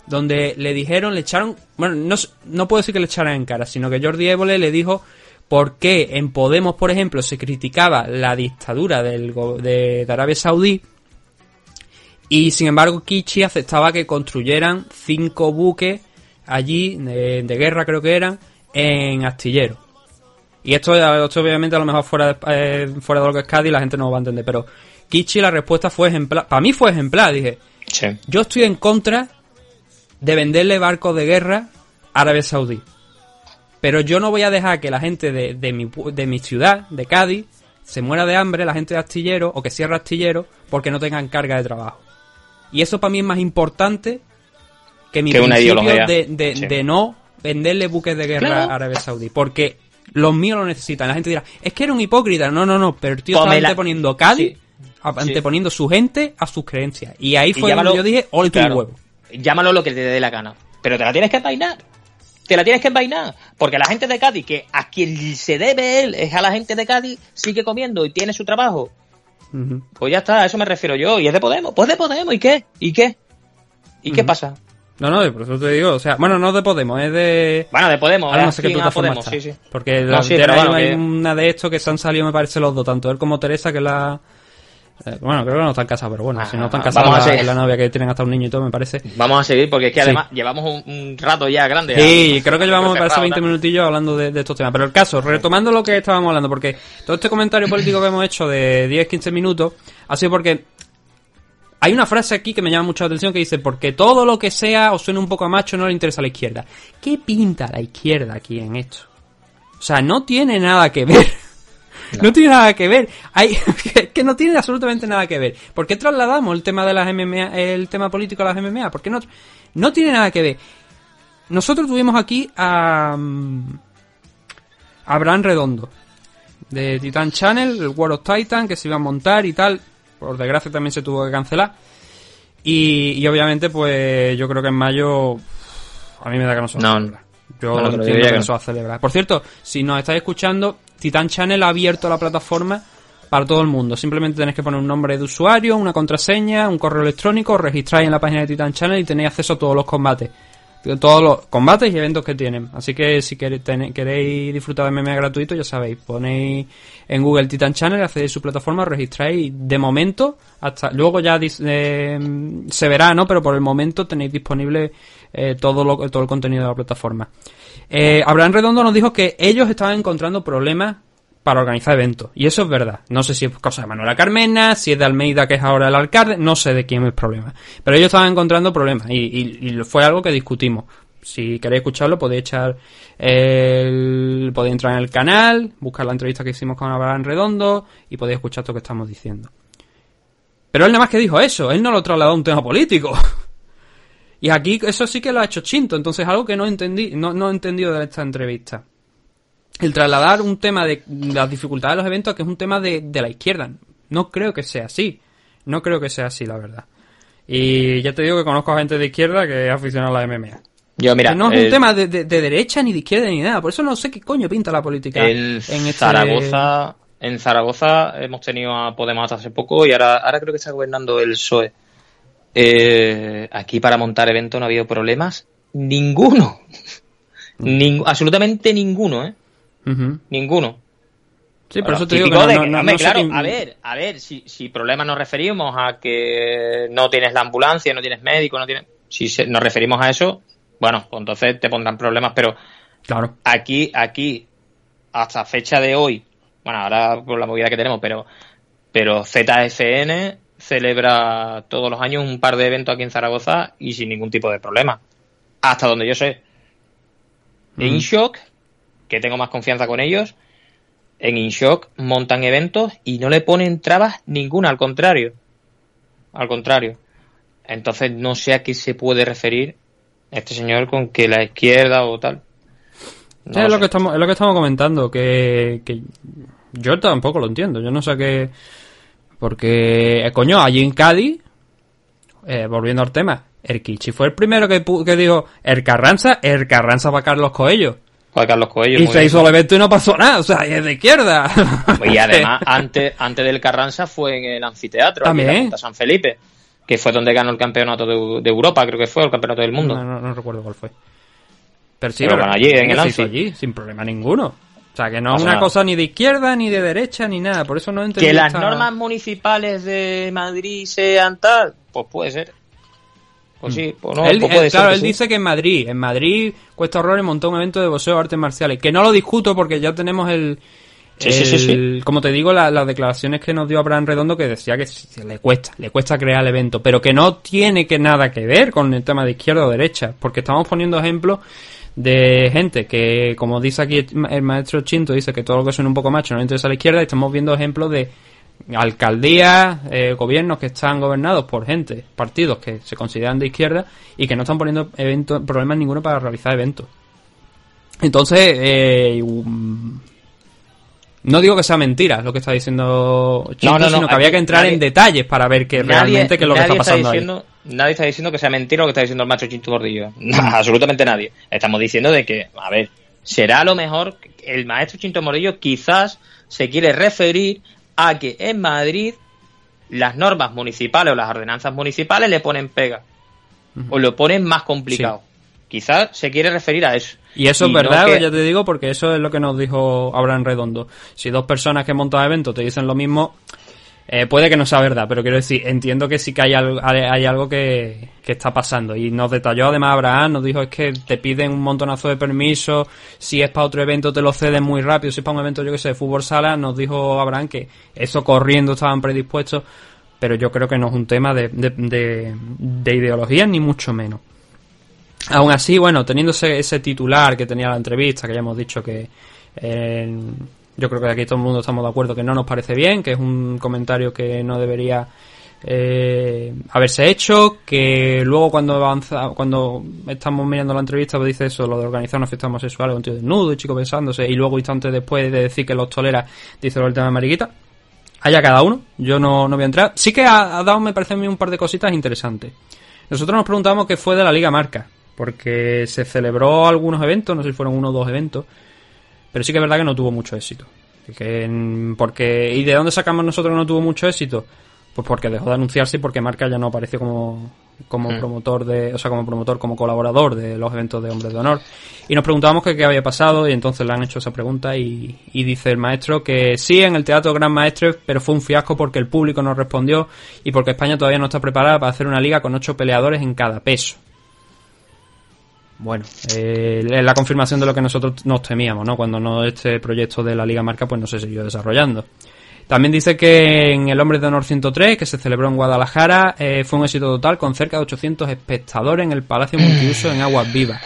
donde le dijeron, le echaron, bueno, no, no puedo decir que le echaran en cara, sino que Jordi Évole le dijo por qué en Podemos, por ejemplo, se criticaba la dictadura del, de, de Arabia Saudí y sin embargo Kichi aceptaba que construyeran cinco buques allí, de, de guerra creo que eran, en astillero. Y esto, esto obviamente a lo mejor fuera de, eh, fuera de lo que es Cádiz la gente no lo va a entender, pero Kichi la respuesta fue ejemplar. Para mí fue ejemplar, dije, Sí. yo estoy en contra de venderle barcos de guerra a Arabia Saudí. Pero yo no voy a dejar que la gente de, de mi, de mi ciudad, de Cádiz, se muera de hambre, la gente de astillero, o que cierre astillero, porque no tengan carga de trabajo. Y eso para mí es más importante que mi Que principio de, de- Sí. de no venderle buques de guerra Claro. a Arabia Saudí. Porque los míos lo necesitan. La gente dirá, es que era un hipócrita. No, no, no. Pero el tío Pues está me la- anteponiendo Cádiz, Sí. anteponiendo su gente a sus creencias. Y ahí Y fue llámalo- donde yo dije, ole tu claro, huevo. Llámalo lo que te dé la gana. Pero te la tienes que envainar. Te la tienes que envainar. Porque la gente de Cádiz, que a quien se debe él es a la gente de Cádiz, sigue comiendo y tiene su trabajo. Pues ya está, a eso me refiero yo. Y es de Podemos. Pues de Podemos. ¿Y qué? ¿Y qué? ¿Y qué pasa? No, no, por eso te digo, o sea, bueno, no de Podemos, es de... Bueno, de Podemos. Ahora no es sé qué plataforma Podemos, está. sí, sí. Porque No, la, sí, de bueno, hay que- una de estos que se han salido, me parece, los dos, tanto él como Teresa, que la... eh, bueno, creo que no están casados, pero bueno, Ah, si no están vamos casados, la, la novia que tienen hasta un niño y todo, me parece. Vamos a seguir porque es que Sí. además llevamos un, un rato ya grande. Sí, creo que llevamos, me parece, Cerrado, 20 ¿no? minutillos hablando de, de estos temas. Pero el caso, retomando lo que estábamos hablando, porque todo este comentario político que hemos hecho de 10-15 minutos ha sido porque hay una frase aquí que me llama mucho la atención que dice, porque todo lo que sea o suene un poco a macho no le interesa a la izquierda. ¿Qué pinta la izquierda aquí en esto? O sea, no tiene nada que ver. No, tiene nada que ver. Hay, que, no tiene absolutamente nada que ver. ¿Por qué trasladamos el tema de las MMA, el tema político a las MMA? ¿Por qué no? No tiene nada que ver. Nosotros tuvimos aquí a, mm, a Abraham Redondo de Titan Channel, el World of Titan, que se iba a montar y tal. Por desgracia también se tuvo que cancelar. Y, y obviamente, pues yo creo que en mayo a mí me da que no se va a No, celebrar. Yo entiendo diría que no no. se va a celebrar. Por cierto, si nos estáis escuchando, Titan Channel ha abierto la plataforma para todo el mundo. Simplemente tenéis que poner un nombre de usuario, una contraseña, un correo electrónico, os registráis en la página de Titan Channel y tenéis acceso a todos los combates. Todos los combates y eventos que tienen. Así que si queréis, disfrutar de MMA gratuito, ya sabéis, ponéis en Google Titan Channel, accedéis a su plataforma, registráis de momento, hasta luego ya eh, se verá, ¿no? Pero por el momento tenéis disponible eh, todo, lo, todo el contenido de la plataforma. Eh, Abraham Redondo nos dijo que ellos estaban encontrando problemas para organizar eventos. Y eso es verdad. No sé si es cosa de Manuela Carmena, si es de Almeida, que es ahora el alcalde, no sé de quién es el problema. Pero ellos estaban encontrando problemas y, y- fue algo que discutimos. Si queréis escucharlo, podéis echar el, podéis entrar en el canal, buscar la entrevista que hicimos con Abraham Redondo y podéis escuchar todo lo que estamos diciendo. Pero él nada más que dijo eso, él no lo trasladó a un tema político. Y aquí eso sí que lo ha hecho Chinto, entonces algo que no entendí, no he entendido de esta entrevista el trasladar un tema de las dificultades de los eventos que es un tema de, de la izquierda. No creo que sea así. No creo que sea así, la verdad. Y ya te digo que conozco a gente de izquierda que es aficionada a la MMA. Yo, mira, que no es el- un tema de, de- de derecha, ni de izquierda, ni nada. Por eso no sé qué coño pinta la política En en este... Zaragoza, en Zaragoza hemos tenido a Podemos hace poco y ahora, ahora creo que está gobernando el PSOE. Eh, aquí para montar eventos no ha habido problemas ninguno. Ning- absolutamente ninguno, ¿eh? Ninguno. Sí, por eso te digo que típico no, de no- que, no- hombre, no sé claro, a ver, a ver, si, si problemas nos referimos a que no tienes la ambulancia, no tienes médico, no tienes... Si se- nos referimos a eso, bueno, pues entonces te pondrán problemas, pero Claro. aquí, aquí, hasta fecha de hoy, bueno, ahora por la movida que tenemos, pero, pero ZFN celebra todos los años un par de eventos aquí en Zaragoza y sin ningún tipo de problema. Hasta donde yo sé. Mm. InShock, que tengo más confianza con ellos, en InShock montan eventos y no le ponen trabas ninguna, al contrario. Al contrario. Entonces no sé a qué se puede referir este señor con que la izquierda o tal. No Sí, es, lo sé. que estamos, es lo que estamos comentando, que, que yo tampoco lo entiendo. Yo no sé qué. Porque, eh, coño, allí en Cádiz, eh, volviendo al tema, el Kichi fue el primero que, que dijo: El Carranza, el Carranza para Carlos Coello. Juan Carlos Coello. Y se bien. hizo el evento y no pasó nada, o sea, es de izquierda. Y además, antes, antes del Carranza fue en el anfiteatro, en la También. Punta San Felipe, que fue donde ganó el campeonato de, de Europa, creo que fue, el campeonato del mundo. No, no, no recuerdo cuál fue. Pero sí, Pero allí, en el Anfi. allí, sin problema ninguno. O sea, que no es una nada. cosa ni de izquierda, ni de derecha, ni nada. Por eso no entendí que las normas municipales de Madrid sean tal, pues puede ser. Pues sí, pues no, él, pues él- ser claro, él sí. dice que en Madrid, en Madrid, Cuesta Horrores montó un evento de boxeo de artes marciales. Que no lo discuto porque ya tenemos el. Sí, sí, sí, el- Como te digo, la- las declaraciones que nos dio Abraham Redondo que decía que le cuesta, le cuesta crear el evento, pero que no tiene que nada que ver con el tema de izquierda o derecha, porque estamos poniendo ejemplos de gente que, como dice aquí el maestro Chinto, dice que todo lo que suena un poco macho no le interesa a la izquierda, y estamos viendo ejemplos de alcaldías, eh, gobiernos que están gobernados por gente, partidos que se consideran de izquierda y que no están poniendo eventos, problemas ninguno para realizar eventos. Entonces, eh, no digo que sea mentira lo que está diciendo No, no, no, sino que había que entrar nadie- en detalles para ver que realmente qué es lo que nadie está pasando ahí. diciendo, Nadie está diciendo que sea mentira lo que está diciendo el macho Chinto Gordillo. Absolutamente nadie. Estamos diciendo de que, a ver, será a lo mejor el maestro Chinto Gordillo quizás se quiere referir a que en Madrid las normas municipales o las ordenanzas municipales le ponen pega. O lo ponen más complicado. Quizás se quiere referir a eso. Y eso es no verdad, que- ya te digo, porque eso es lo que nos dijo Abraham Redondo. Si dos personas que montan eventos te dicen lo mismo, eh, puede que no sea verdad, pero quiero decir, entiendo que sí que hay algo, hay, algo que, que está pasando. Y nos detalló además Abraham, nos dijo es que te piden un montonazo de permisos, si es para otro evento te lo ceden muy rápido, si es para un evento, yo que sé, de fútbol sala, nos dijo Abraham que eso corriendo estaban predispuestos, pero yo creo que no es un tema de, de ideología, ni mucho menos. Aún así, bueno, teniendo ese, ese titular que tenía la entrevista, que ya hemos dicho que eh, yo creo que aquí todo el mundo estamos de acuerdo que no nos parece bien, que es un comentario que no debería eh, haberse hecho, que luego cuando avanza, cuando estamos mirando la entrevista pues dice eso, lo de organizar una fiesta homosexual, un tío desnudo y chico besándose, y luego instantes después de decir que los tolera, dice lo del tema de mariquita. Haya cada uno, yo no, no voy a entrar. Sí que ha, ha dado, me parece a mí, un par de cositas interesantes. Nosotros nos preguntamos qué fue de la Liga Marca, porque se celebró algunos eventos, no sé si fueron uno o dos eventos, pero sí que es verdad que no tuvo mucho éxito. Que, porque, ¿Y de dónde sacamos nosotros que no tuvo mucho éxito? Pues porque dejó de anunciarse y porque Marca ya no apareció como, como Mm. promotor de, o sea, como promotor, como colaborador de los eventos de Hombres de Honor. Y nos preguntábamos que qué había pasado y entonces le han hecho esa pregunta y, y dice el maestro que sí en el Teatro Gran Maestre, pero fue un fiasco porque el público no respondió y porque España todavía no está preparada para hacer una liga con ocho peleadores en cada peso. Bueno, eh, es la confirmación de lo que nosotros nos temíamos, ¿no? Cuando no este proyecto de la Liga Marca pues no se siguió desarrollando. También dice que en el Hombre de Honor 103, que se celebró en Guadalajara, eh, fue un éxito total con cerca de 800 espectadores en el Palacio Multiuso en Aguas Vivas.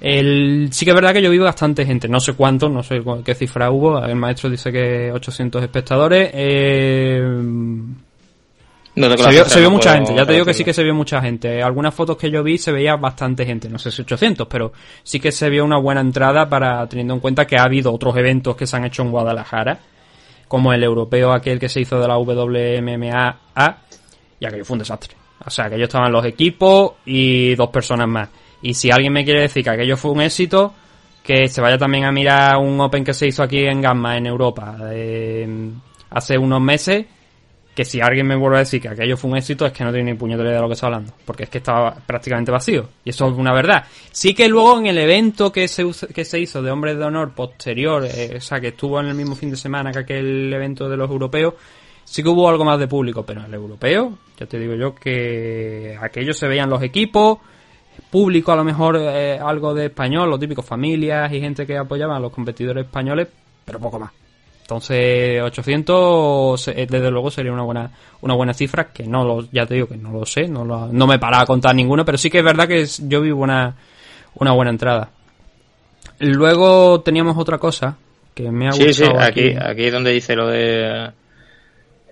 El, sí que es verdad que yo vi bastante gente, no sé cuántos, no sé qué cifra hubo, el maestro dice que 800 espectadores. Eh, No se vio, se mucha gente, ya te digo que sí que se vio mucha gente. Algunas fotos que yo vi se veía bastante gente, no sé si 800, pero sí que se vio una buena entrada para teniendo en cuenta que ha habido otros eventos que se han hecho en Guadalajara, como el europeo aquel que se hizo de la WMMA y aquello fue un desastre. O sea, aquello estaban los equipos y dos personas más. Y si alguien me quiere decir que aquello fue un éxito, que se vaya también a mirar un Open que se hizo aquí en Gamma, en Europa, eh, hace unos meses, que si alguien me vuelve a decir que aquello fue un éxito es que no tiene ni puñetera idea de lo que está hablando, porque es que estaba prácticamente vacío, y eso es una verdad. Sí que luego en el evento que se, que se hizo de Hombres de Honor posterior, eh, o sea, que estuvo en el mismo fin de semana que aquel evento de los europeos, sí que hubo algo más de público, pero en el europeo, ya te digo yo que aquellos se veían los equipos, público a lo mejor eh, algo de español, los típicos familias y gente que apoyaban a los competidores españoles, pero poco más. Entonces, 800 eh, desde luego sería una buena una buena cifra que no lo ya te digo que no lo sé, no lo, no me para a contar ninguno, pero sí que es verdad que yo vi una una buena entrada. Luego teníamos otra cosa que me ha gustado. Sí, sí, aquí, aquí, es donde dice lo de.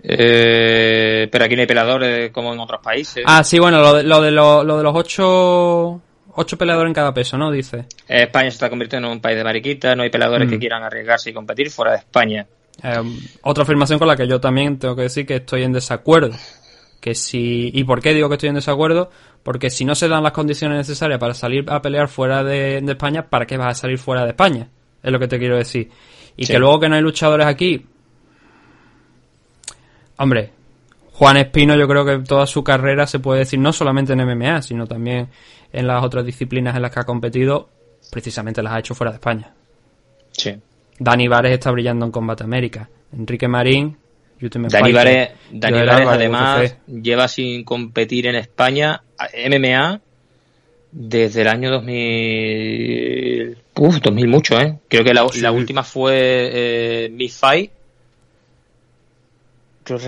Eh, pero aquí no hay peladores como en otros países. Ah, sí, bueno, lo de, lo de, lo, de los ocho, ocho peleadores en cada peso, ¿no? Dice. España se está convirtiendo en un país de mariquita, no hay peladores que mm. quieran arriesgarse y competir fuera de España. Eh, otra afirmación con la que yo también tengo que decir que estoy en desacuerdo. Que si, ¿Y por qué digo que estoy en desacuerdo? Porque si no se dan las condiciones necesarias para salir a pelear fuera de, España, ¿para qué vas a salir fuera de España? Es lo que te quiero decir. Y que luego que no hay luchadores aquí. Hombre, Juan Espino yo creo que toda su carrera se puede decir no solamente en MMA, sino también en las otras disciplinas en las que ha competido, precisamente las ha hecho fuera de España. Sí. Dani Vares está brillando en Combate América. Enrique Marín Dani Vares, además lleva sin competir en España MMA desde el año 2000. Uf, 2000 mucho, ¿eh? Creo que la, última fue eh, Miss Fight.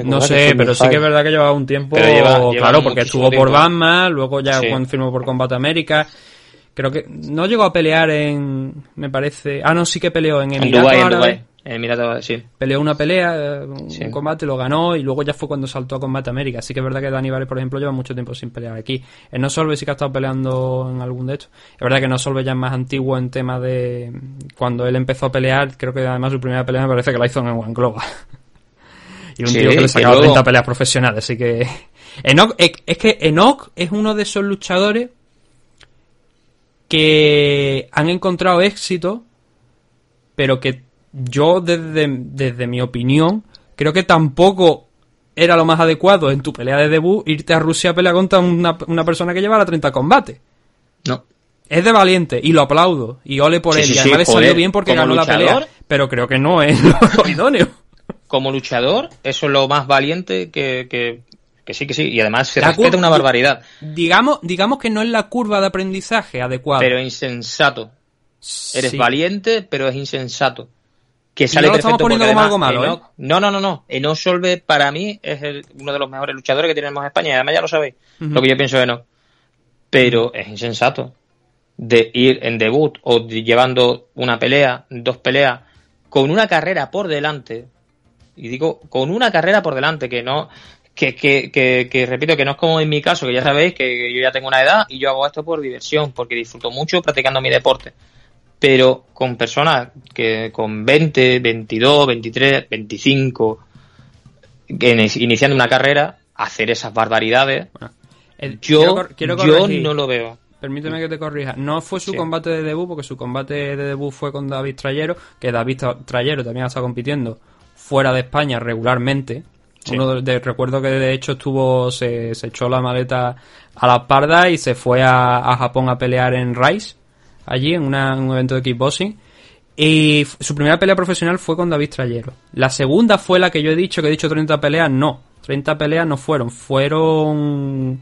No sé, pero sí que es verdad que llevaba un tiempo. claro, porque estuvo por Batman, luego ya cuando firmó por Combate América. Creo que no llegó a pelear en. Me parece. Ah, no, sí que peleó en Emiratos eh, mira, sí. Peleó una pelea, un combate, lo ganó y luego ya fue cuando saltó a Combate América. Así que es verdad que Dani Vares, por ejemplo, lleva mucho tiempo sin pelear aquí. En No Solve sí que ha estado peleando en algún de estos. Es verdad que No Solve ya es más antiguo en tema de. Cuando él empezó a pelear, creo que además su primera pelea me parece que la hizo en One Global. y un tío que le sacaba 30 peleas profesionales. Así que. Enoch, es que Enoch es uno de esos luchadores que han encontrado éxito, pero que yo desde, desde mi opinión, creo que tampoco era lo más adecuado en tu pelea de debut irte a Rusia a pelear contra una, persona que lleva la 30 combates. No. Es de valiente y lo aplaudo y ole por él. y además le salió bien porque ganó la pelea. Pero creo que no es lo idóneo. Como luchador, eso es lo más valiente que, que, sí, que sí. Y además se respeta una barbaridad. Digamos, digamos que no es la curva de aprendizaje adecuada. Pero insensato. Eres valiente, pero es insensato que sale lo estamos poniendo como algo malo, ¿eh? No, no, no, no. Enoch Solve para mí es uno de los mejores luchadores que tenemos en España. Y además ya lo sabéis, lo que yo pienso de Enoch. Pero es insensato de ir en debut o llevando una pelea, dos peleas, con una carrera por delante. Y digo, con una carrera por delante, que no, que, que, que, que, repito, que no es como en mi caso, que ya sabéis que yo ya tengo una edad y yo hago esto por diversión, porque disfruto mucho practicando mi deporte pero con personas que con 20, 22, 23, 25, iniciando una carrera, hacer esas barbaridades, yo, yo no lo veo. Permíteme que te corrija. No fue su combate de debut, porque su combate de debut fue con David Trayero, que David Trayero también ha estado compitiendo fuera de España regularmente. Uno de, recuerdo que de hecho estuvo, se, se, echó la maleta a la parda y se fue a, a Japón a pelear en Rice allí en, un evento de kickboxing. Y su primera pelea profesional fue con David Trayero. La segunda fue la que yo he dicho, que he dicho 30 peleas. No, 30 peleas no fueron, fueron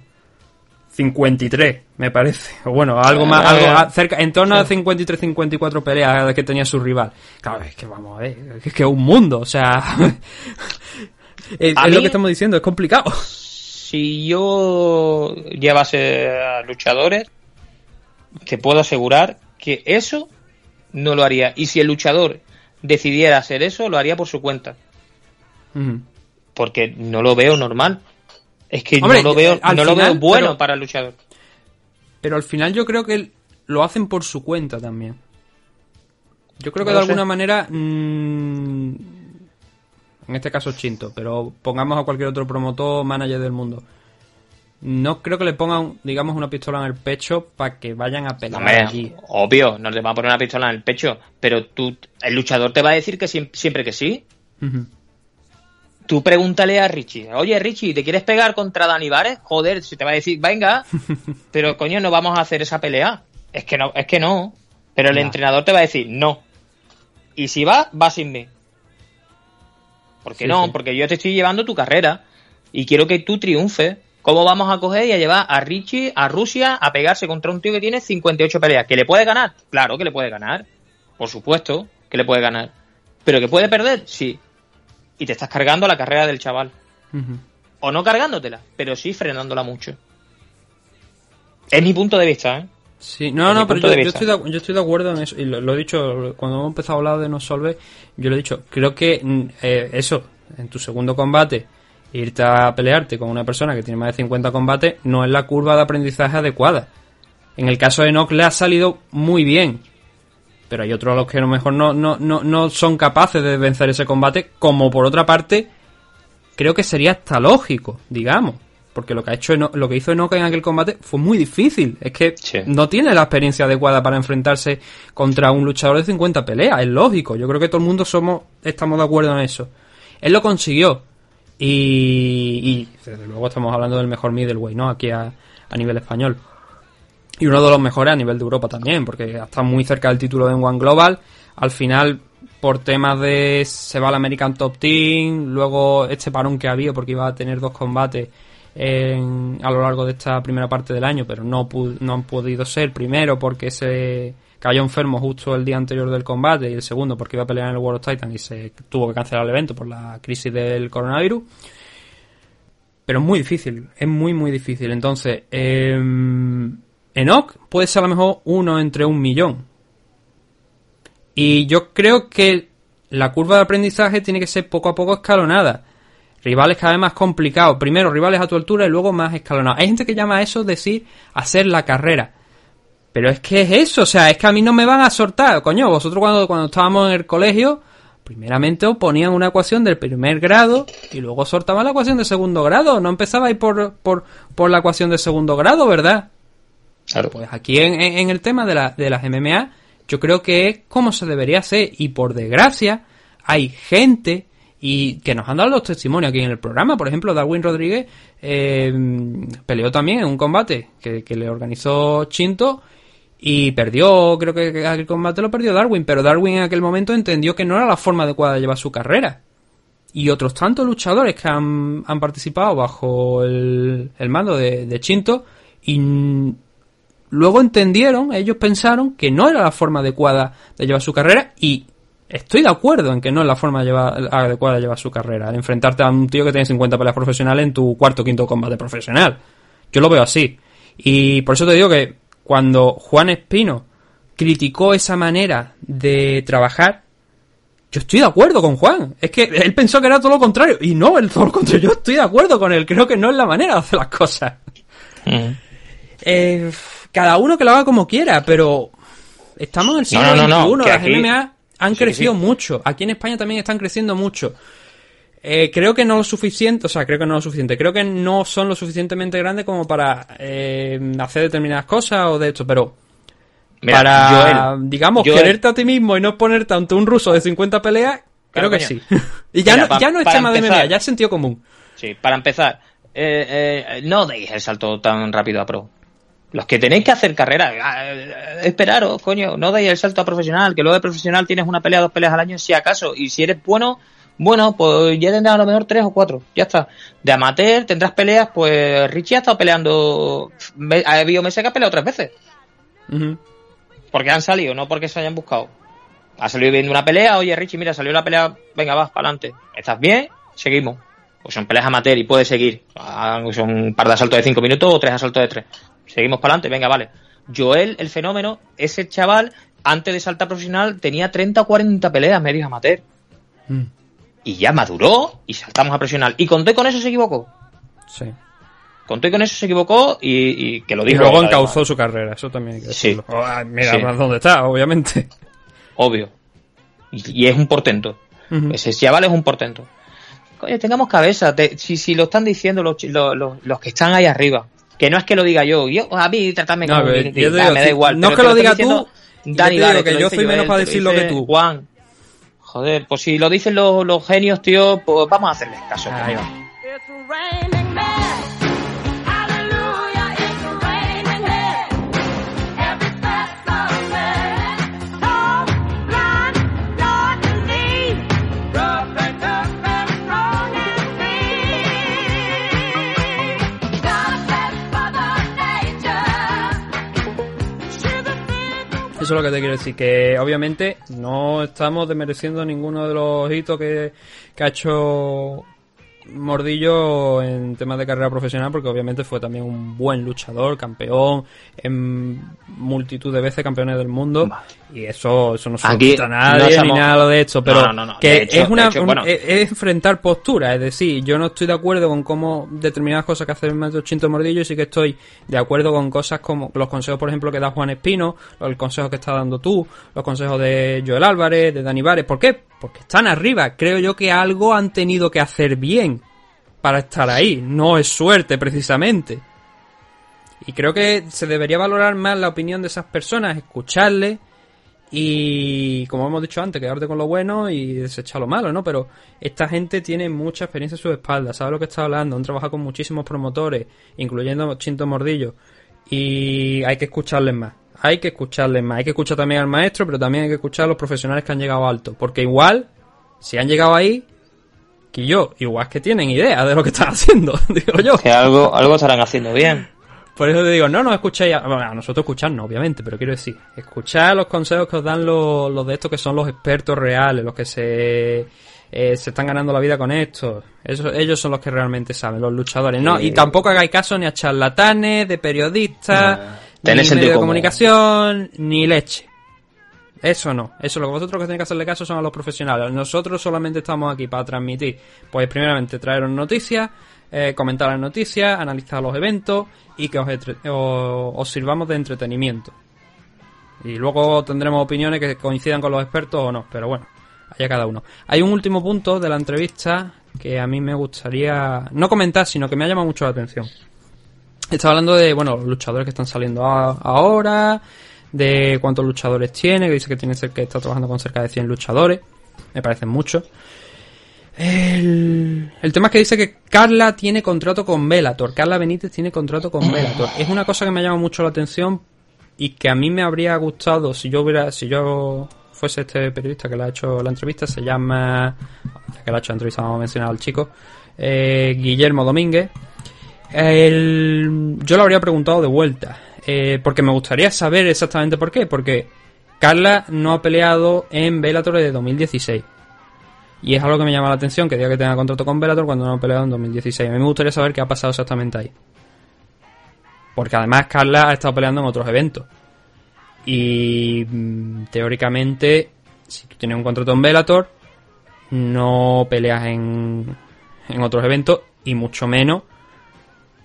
53, me parece. O bueno, algo más, algo cerca, en torno a 53, 54 peleas que tenía su rival. Claro, es que vamos a ver, es que es un mundo, o sea, es, lo que estamos diciendo, es complicado. Si yo llevase a luchadores, te puedo asegurar que eso no lo haría. Y si el luchador decidiera hacer eso, lo haría por su cuenta. Porque no lo veo normal. Es que no lo veo, no lo veo bueno para el luchador. Pero al final yo creo que lo hacen por su cuenta también. Yo creo que de alguna manera. Mm, en este caso Chinto, pero pongamos a cualquier otro promotor, manager del mundo no creo que le pongan, digamos, una pistola en el pecho para que vayan a pelear allí. Obvio, no le va a poner una pistola en el pecho, pero tú, el luchador te va a decir que siempre, que sí. Tú pregúntale a Richie, oye Richie, ¿te quieres pegar contra Dani Vares? Joder, si te va a decir, venga, pero coño, no vamos a hacer esa pelea. Es que no, es que no. Pero el entrenador te va a decir, no. Y si va, va sin mí. ¿Por qué no? Porque yo te estoy llevando tu carrera y quiero que tú triunfes ¿Cómo vamos a coger y a llevar a Richie a Rusia a pegarse contra un tío que tiene 58 peleas? ¿Que le puede ganar? Claro que le puede ganar. Por supuesto que le puede ganar. Pero que puede perder, sí. Y te estás cargando la carrera del chaval. O no cargándotela, pero sí frenándola mucho. Es mi punto de vista, ¿eh? Sí, no, no, pero yo, estoy de, yo estoy de acuerdo en eso. Y lo, lo he dicho cuando hemos empezado a hablar de No Solve. Yo lo he dicho. Creo que mm, eh, eso, en tu segundo combate, irte a pelearte con una persona que tiene más de 50 combates, no es la curva de aprendizaje adecuada. En el caso de Nock le ha salido muy bien. Pero hay otros a los que a lo mejor no, no, no, no son capaces de vencer ese combate. Como por otra parte, creo que sería hasta lógico, digamos. Porque lo que ha hecho Eno- lo que hizo Enoch en aquel combate fue muy difícil. Es que Sí. no tiene la experiencia adecuada para enfrentarse contra un luchador de 50 peleas. Es lógico. Yo creo que todo el mundo somos, estamos de acuerdo en eso. Él lo consiguió. Y, y desde luego estamos hablando del mejor middleweight, ¿no? Aquí a, a nivel español. Y uno de los mejores a nivel de Europa también, porque está muy cerca del título de One Global. Al final, por temas de se va al American Top Team, luego este parón que había, porque iba a tener dos combates en- a lo largo de esta primera parte del año, pero no, no han podido ser. Primero porque se cayó enfermo justo el día anterior del combate, y el segundo porque iba a pelear en el World of Titan y se tuvo que cancelar el evento por la crisis del coronavirus. Pero es muy difícil, es muy, muy difícil. Entonces, eh, Enoch puede ser a lo mejor uno entre un millón. Y yo creo que la curva de aprendizaje tiene que ser poco a poco escalonada. Rivales cada vez más complicados. Primero rivales a tu altura y luego más escalonados. Hay gente que llama a eso decir hacer la carrera. Pero es que es eso, o sea, es que a mí no me van a sortar. Coño, vosotros cuando, cuando estábamos en el colegio, primeramente os ponían una ecuación del primer grado y luego sortaban la ecuación de segundo grado. No empezabais por, por, por la ecuación de segundo grado, ¿verdad? Claro. Pues aquí en, el tema de, la, de las MMA, yo creo que es como se debería hacer. Y por desgracia, hay gente y que nos han dado los testimonios aquí en el programa. Por ejemplo, Darwin Rodríguez eh, peleó también en un combate que, que le organizó Chinto y perdió, creo que que aquel combate lo perdió Darwin, pero Darwin en aquel momento entendió que no era la forma adecuada de llevar su carrera. Y otros tantos luchadores que han, han participado bajo el, el mando de, Chinto y luego entendieron, ellos pensaron que no era la forma adecuada de llevar su carrera y estoy de acuerdo en que no es la forma de llevar- adecuada de llevar su carrera, de enfrentarte a un tío que tiene 50 peleas profesionales en tu cuarto o quinto combate profesional. Yo lo veo así. Y por eso te digo que cuando Juan Espino criticó esa manera de trabajar, yo estoy de acuerdo con Juan. Es que él pensó que era todo lo contrario. Y no, el todo lo contrario. Yo estoy de acuerdo con él. Creo que no es la manera de hacer las cosas. Mm. Eh, cada uno que lo haga como quiera, pero estamos en el siglo No, no, no, XXI. Las aquí- MMA han Sí, crecido sí. mucho. Aquí en España también están creciendo mucho. Eh, creo que no lo suficiente, o sea, creo que no lo suficiente. Creo que no son lo suficientemente grandes como para eh, hacer determinadas cosas o de esto, pero Mira, para, Joel, digamos, Joel, quererte a ti mismo y no ponerte ante un ruso de 50 peleas, creo Claro, que coño. sí. y ya, Mira, no, pa- ya no es tema de MMA, ya es sentido común. Sí, para empezar, eh, eh, no deis el salto tan rápido a pro. Los que tenéis que hacer carrera, eh, esperaros, coño, no deis el salto a profesional, que luego de profesional tienes una pelea, dos peleas al año, si acaso, y si eres bueno, bueno, pues ya tendrás a lo mejor tres o cuatro, ya está. De amateur tendrás peleas, pues Richie ha estado peleando, ha habido meses que ha peleado tres veces, Ujú. porque han salido, no porque se hayan buscado. Ha salido viendo una pelea, oye Richie, mira, salió la pelea, venga, vas, para adelante. ¿Estás bien? Seguimos. Pues son peleas amateur y puedes seguir. Ah, Son un par de asaltos de cinco minutos o tres asaltos de tres. Seguimos para adelante, venga, vale. Joel, el fenómeno, ese chaval, antes de saltar profesional, tenía 30 o 40 peleas medias amateur. Mm, Y ya maduró y saltamos a profesional. Y conté con eso se equivocó. sí. Conté con eso se equivocó y, y que lo Y dijo. luego él, encauzó su carrera, eso también hay que Sí. Oh, mira Sí. dónde está, obviamente. Obvio. Y, y es un portento. Ese chaval es un portento. Coño, tengamos cabeza. te- si, si lo están diciendo los, los, los- los que están ahí arriba. Que no es que lo diga yo. Yo, a mí, tratadme No, como pero un yo te dignidad, digo, me da si- igual. no es que lo diga tú, yo Dani, digo vale, que yo soy menos para te lo decirlo que tú. Juan. Joder, pues si lo dicen los, los genios, tío, pues vamos a hacerles caso. Ahí va. Eso es lo que te quiero decir, que obviamente no estamos desmereciendo ninguno de los hitos que, que ha hecho Mordillo en temas de carrera profesional, porque obviamente fue también un buen luchador, campeón, en multitud de veces campeones del mundo, y eso, eso no se lo Aquí a nadie no ni nada de esto, pero No, no, que hecho- es una hecho, bueno. es, es enfrentar posturas, es decir, yo no estoy de acuerdo con cómo determinadas cosas que hace el maestro Chinto Mordillo y sí que estoy de acuerdo con cosas como los consejos, por ejemplo, que da Juan Espino, el consejo que está dando tú, los consejos de Joel Álvarez, de Dani Vares. ¿Por qué? Porque están arriba. Creo yo que algo han tenido que hacer bien para estar ahí. No es suerte, precisamente. Y creo que se debería valorar más la opinión de esas personas, escucharles y, como hemos dicho antes, quedarte con lo bueno y desechar lo malo, ¿no? Pero esta gente tiene mucha experiencia en su espalda, sabe lo que está hablando, han trabajado con muchísimos promotores, incluyendo Chinto Mordillo, y hay que escucharles más. Hay que escucharles más. Hay que escuchar también al maestro, pero también hay que escuchar a los profesionales que han llegado alto. Porque igual, si han llegado ahí, que yo, igual que tienen idea de lo que están haciendo, digo yo. Que algo, algo estarán haciendo bien. Por eso te digo, no nos escuchéis, a, bueno, a nosotros escucharnos, obviamente, pero quiero decir, escuchar los consejos que os dan los, los de estos que son los expertos reales, los que se, eh, se están ganando la vida con esto. Eso, ellos son los que realmente saben, los luchadores. No, y tampoco hagáis caso ni a charlatanes, de periodistas, ni medios de comunicación, ni leche. Eso no, eso lo que vosotros que tenéis que hacerle caso son a los profesionales. Nosotros solamente estamos aquí para transmitir, pues primeramente traeros noticias, eh, comentar las noticias, analizar los eventos y que os, os sirvamos de entretenimiento. Y luego tendremos opiniones que coincidan con los expertos o no, pero bueno, allá cada uno. Hay un último punto de la entrevista que a mí me gustaría no comentar, sino que me ha llamado mucho la atención. Está hablando de, bueno, los luchadores que están saliendo ahora, de cuántos luchadores tiene, que dice que tiene que está trabajando con cerca de 100 luchadores. Me parecen muchos. El, el tema es que dice que Carla tiene contrato con Velator. Carla Benítez tiene contrato con Velator. Es una cosa que me llama mucho la atención y que a mí me habría gustado si yo hubiera, si yo fuese este periodista que le ha hecho la entrevista, se llama, que le ha hecho la entrevista, vamos a mencionar al chico, eh, Guillermo Domínguez. El- yo lo habría preguntado de vuelta, eh, porque me gustaría saber exactamente por qué, porque Carla no ha peleado en Bellator de 2016. Y es algo que me llama la atención, que diga que tenga contrato con Bellator cuando no ha peleado en 2016. A mí me gustaría saber qué ha pasado exactamente ahí. Porque además Carla ha estado peleando en otros eventos. Y mm, teóricamente, si tú tienes un contrato en Bellator, no peleas en, en otros eventos y mucho menos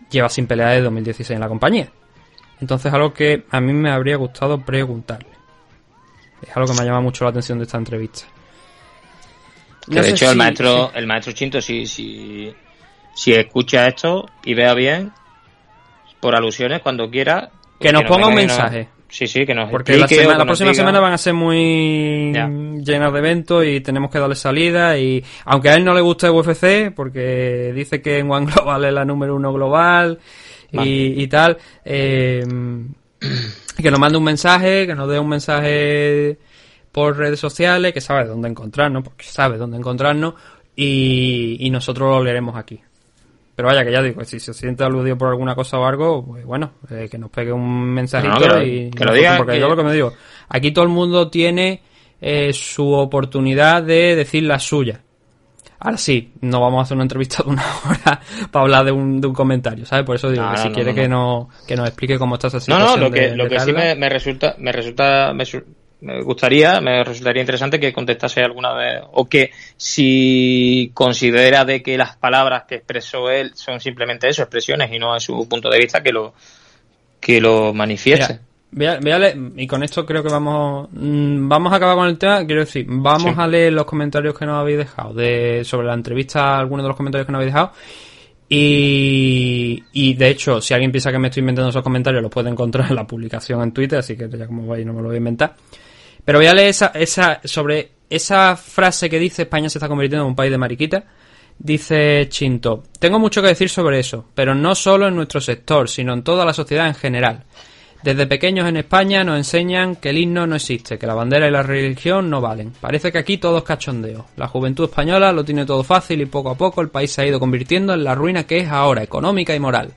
llevas sin pelear desde 2016 en la compañía. Entonces algo que a mí me habría gustado preguntarle. Es algo que me ha llamado mucho la atención de esta entrevista. Que No de hecho el si- maestro, sí. el maestro Chinto, si, si, si escucha esto y vea bien, por alusiones, cuando quiera. Que nos ponga un mensaje. Sí, sí, que nos Porque la, explique o sema- que la próxima diga. semana van a ser muy Ya. llenas de eventos y tenemos que darle salida. Y aunque a él no le gusta UFC, porque dice que en One Global es la número uno global y, y tal, eh, que nos mande un mensaje, que nos dé un mensaje por redes sociales, que sabe dónde encontrarnos, porque sabe dónde encontrarnos y, y nosotros lo leeremos aquí. Pero vaya, que ya digo, si se siente aludido por alguna cosa o algo, pues bueno, eh, que nos pegue un mensajito No, no, que lo- y que lo diga, Porque que- yo lo que me digo, aquí todo el mundo tiene eh, su oportunidad de decir la suya. Ahora sí, no vamos a hacer una entrevista de una hora para hablar de un, de un comentario, ¿sabes? Por eso digo No, que si quiere que, no, que nos explique cómo está esa No, no, lo que, de- lo de que sí me, me resulta, me resulta, me, me gustaría, me resultaría interesante que contestase alguna vez, o que si considera de que las palabras que expresó él son simplemente eso, expresiones y no es su punto de vista, que lo, que lo manifieste. Mira, voy a- voy a leer- y con esto creo que vamos mm, vamos a acabar con el tema. Quiero decir, vamos Sí. a leer los comentarios que nos habéis dejado de sobre la entrevista, algunos de los comentarios que nos habéis dejado. Y, y de hecho, si alguien piensa que me estoy inventando esos comentarios, los puede encontrar en la publicación en Twitter, así que ya como veis no me lo voy a inventar. Pero voy a leer esa, esa, sobre esa frase que dice España se está convirtiendo en un país de mariquita. Dice Chinto, tengo mucho que decir sobre eso, pero no solo en nuestro sector, sino en toda la sociedad en general. Desde pequeños en España nos enseñan que el himno no existe, que la bandera y la religión no valen. Parece que aquí todo es cachondeo. La juventud española lo tiene todo fácil y poco a poco el país se ha ido convirtiendo en la ruina que es ahora, económica y moral.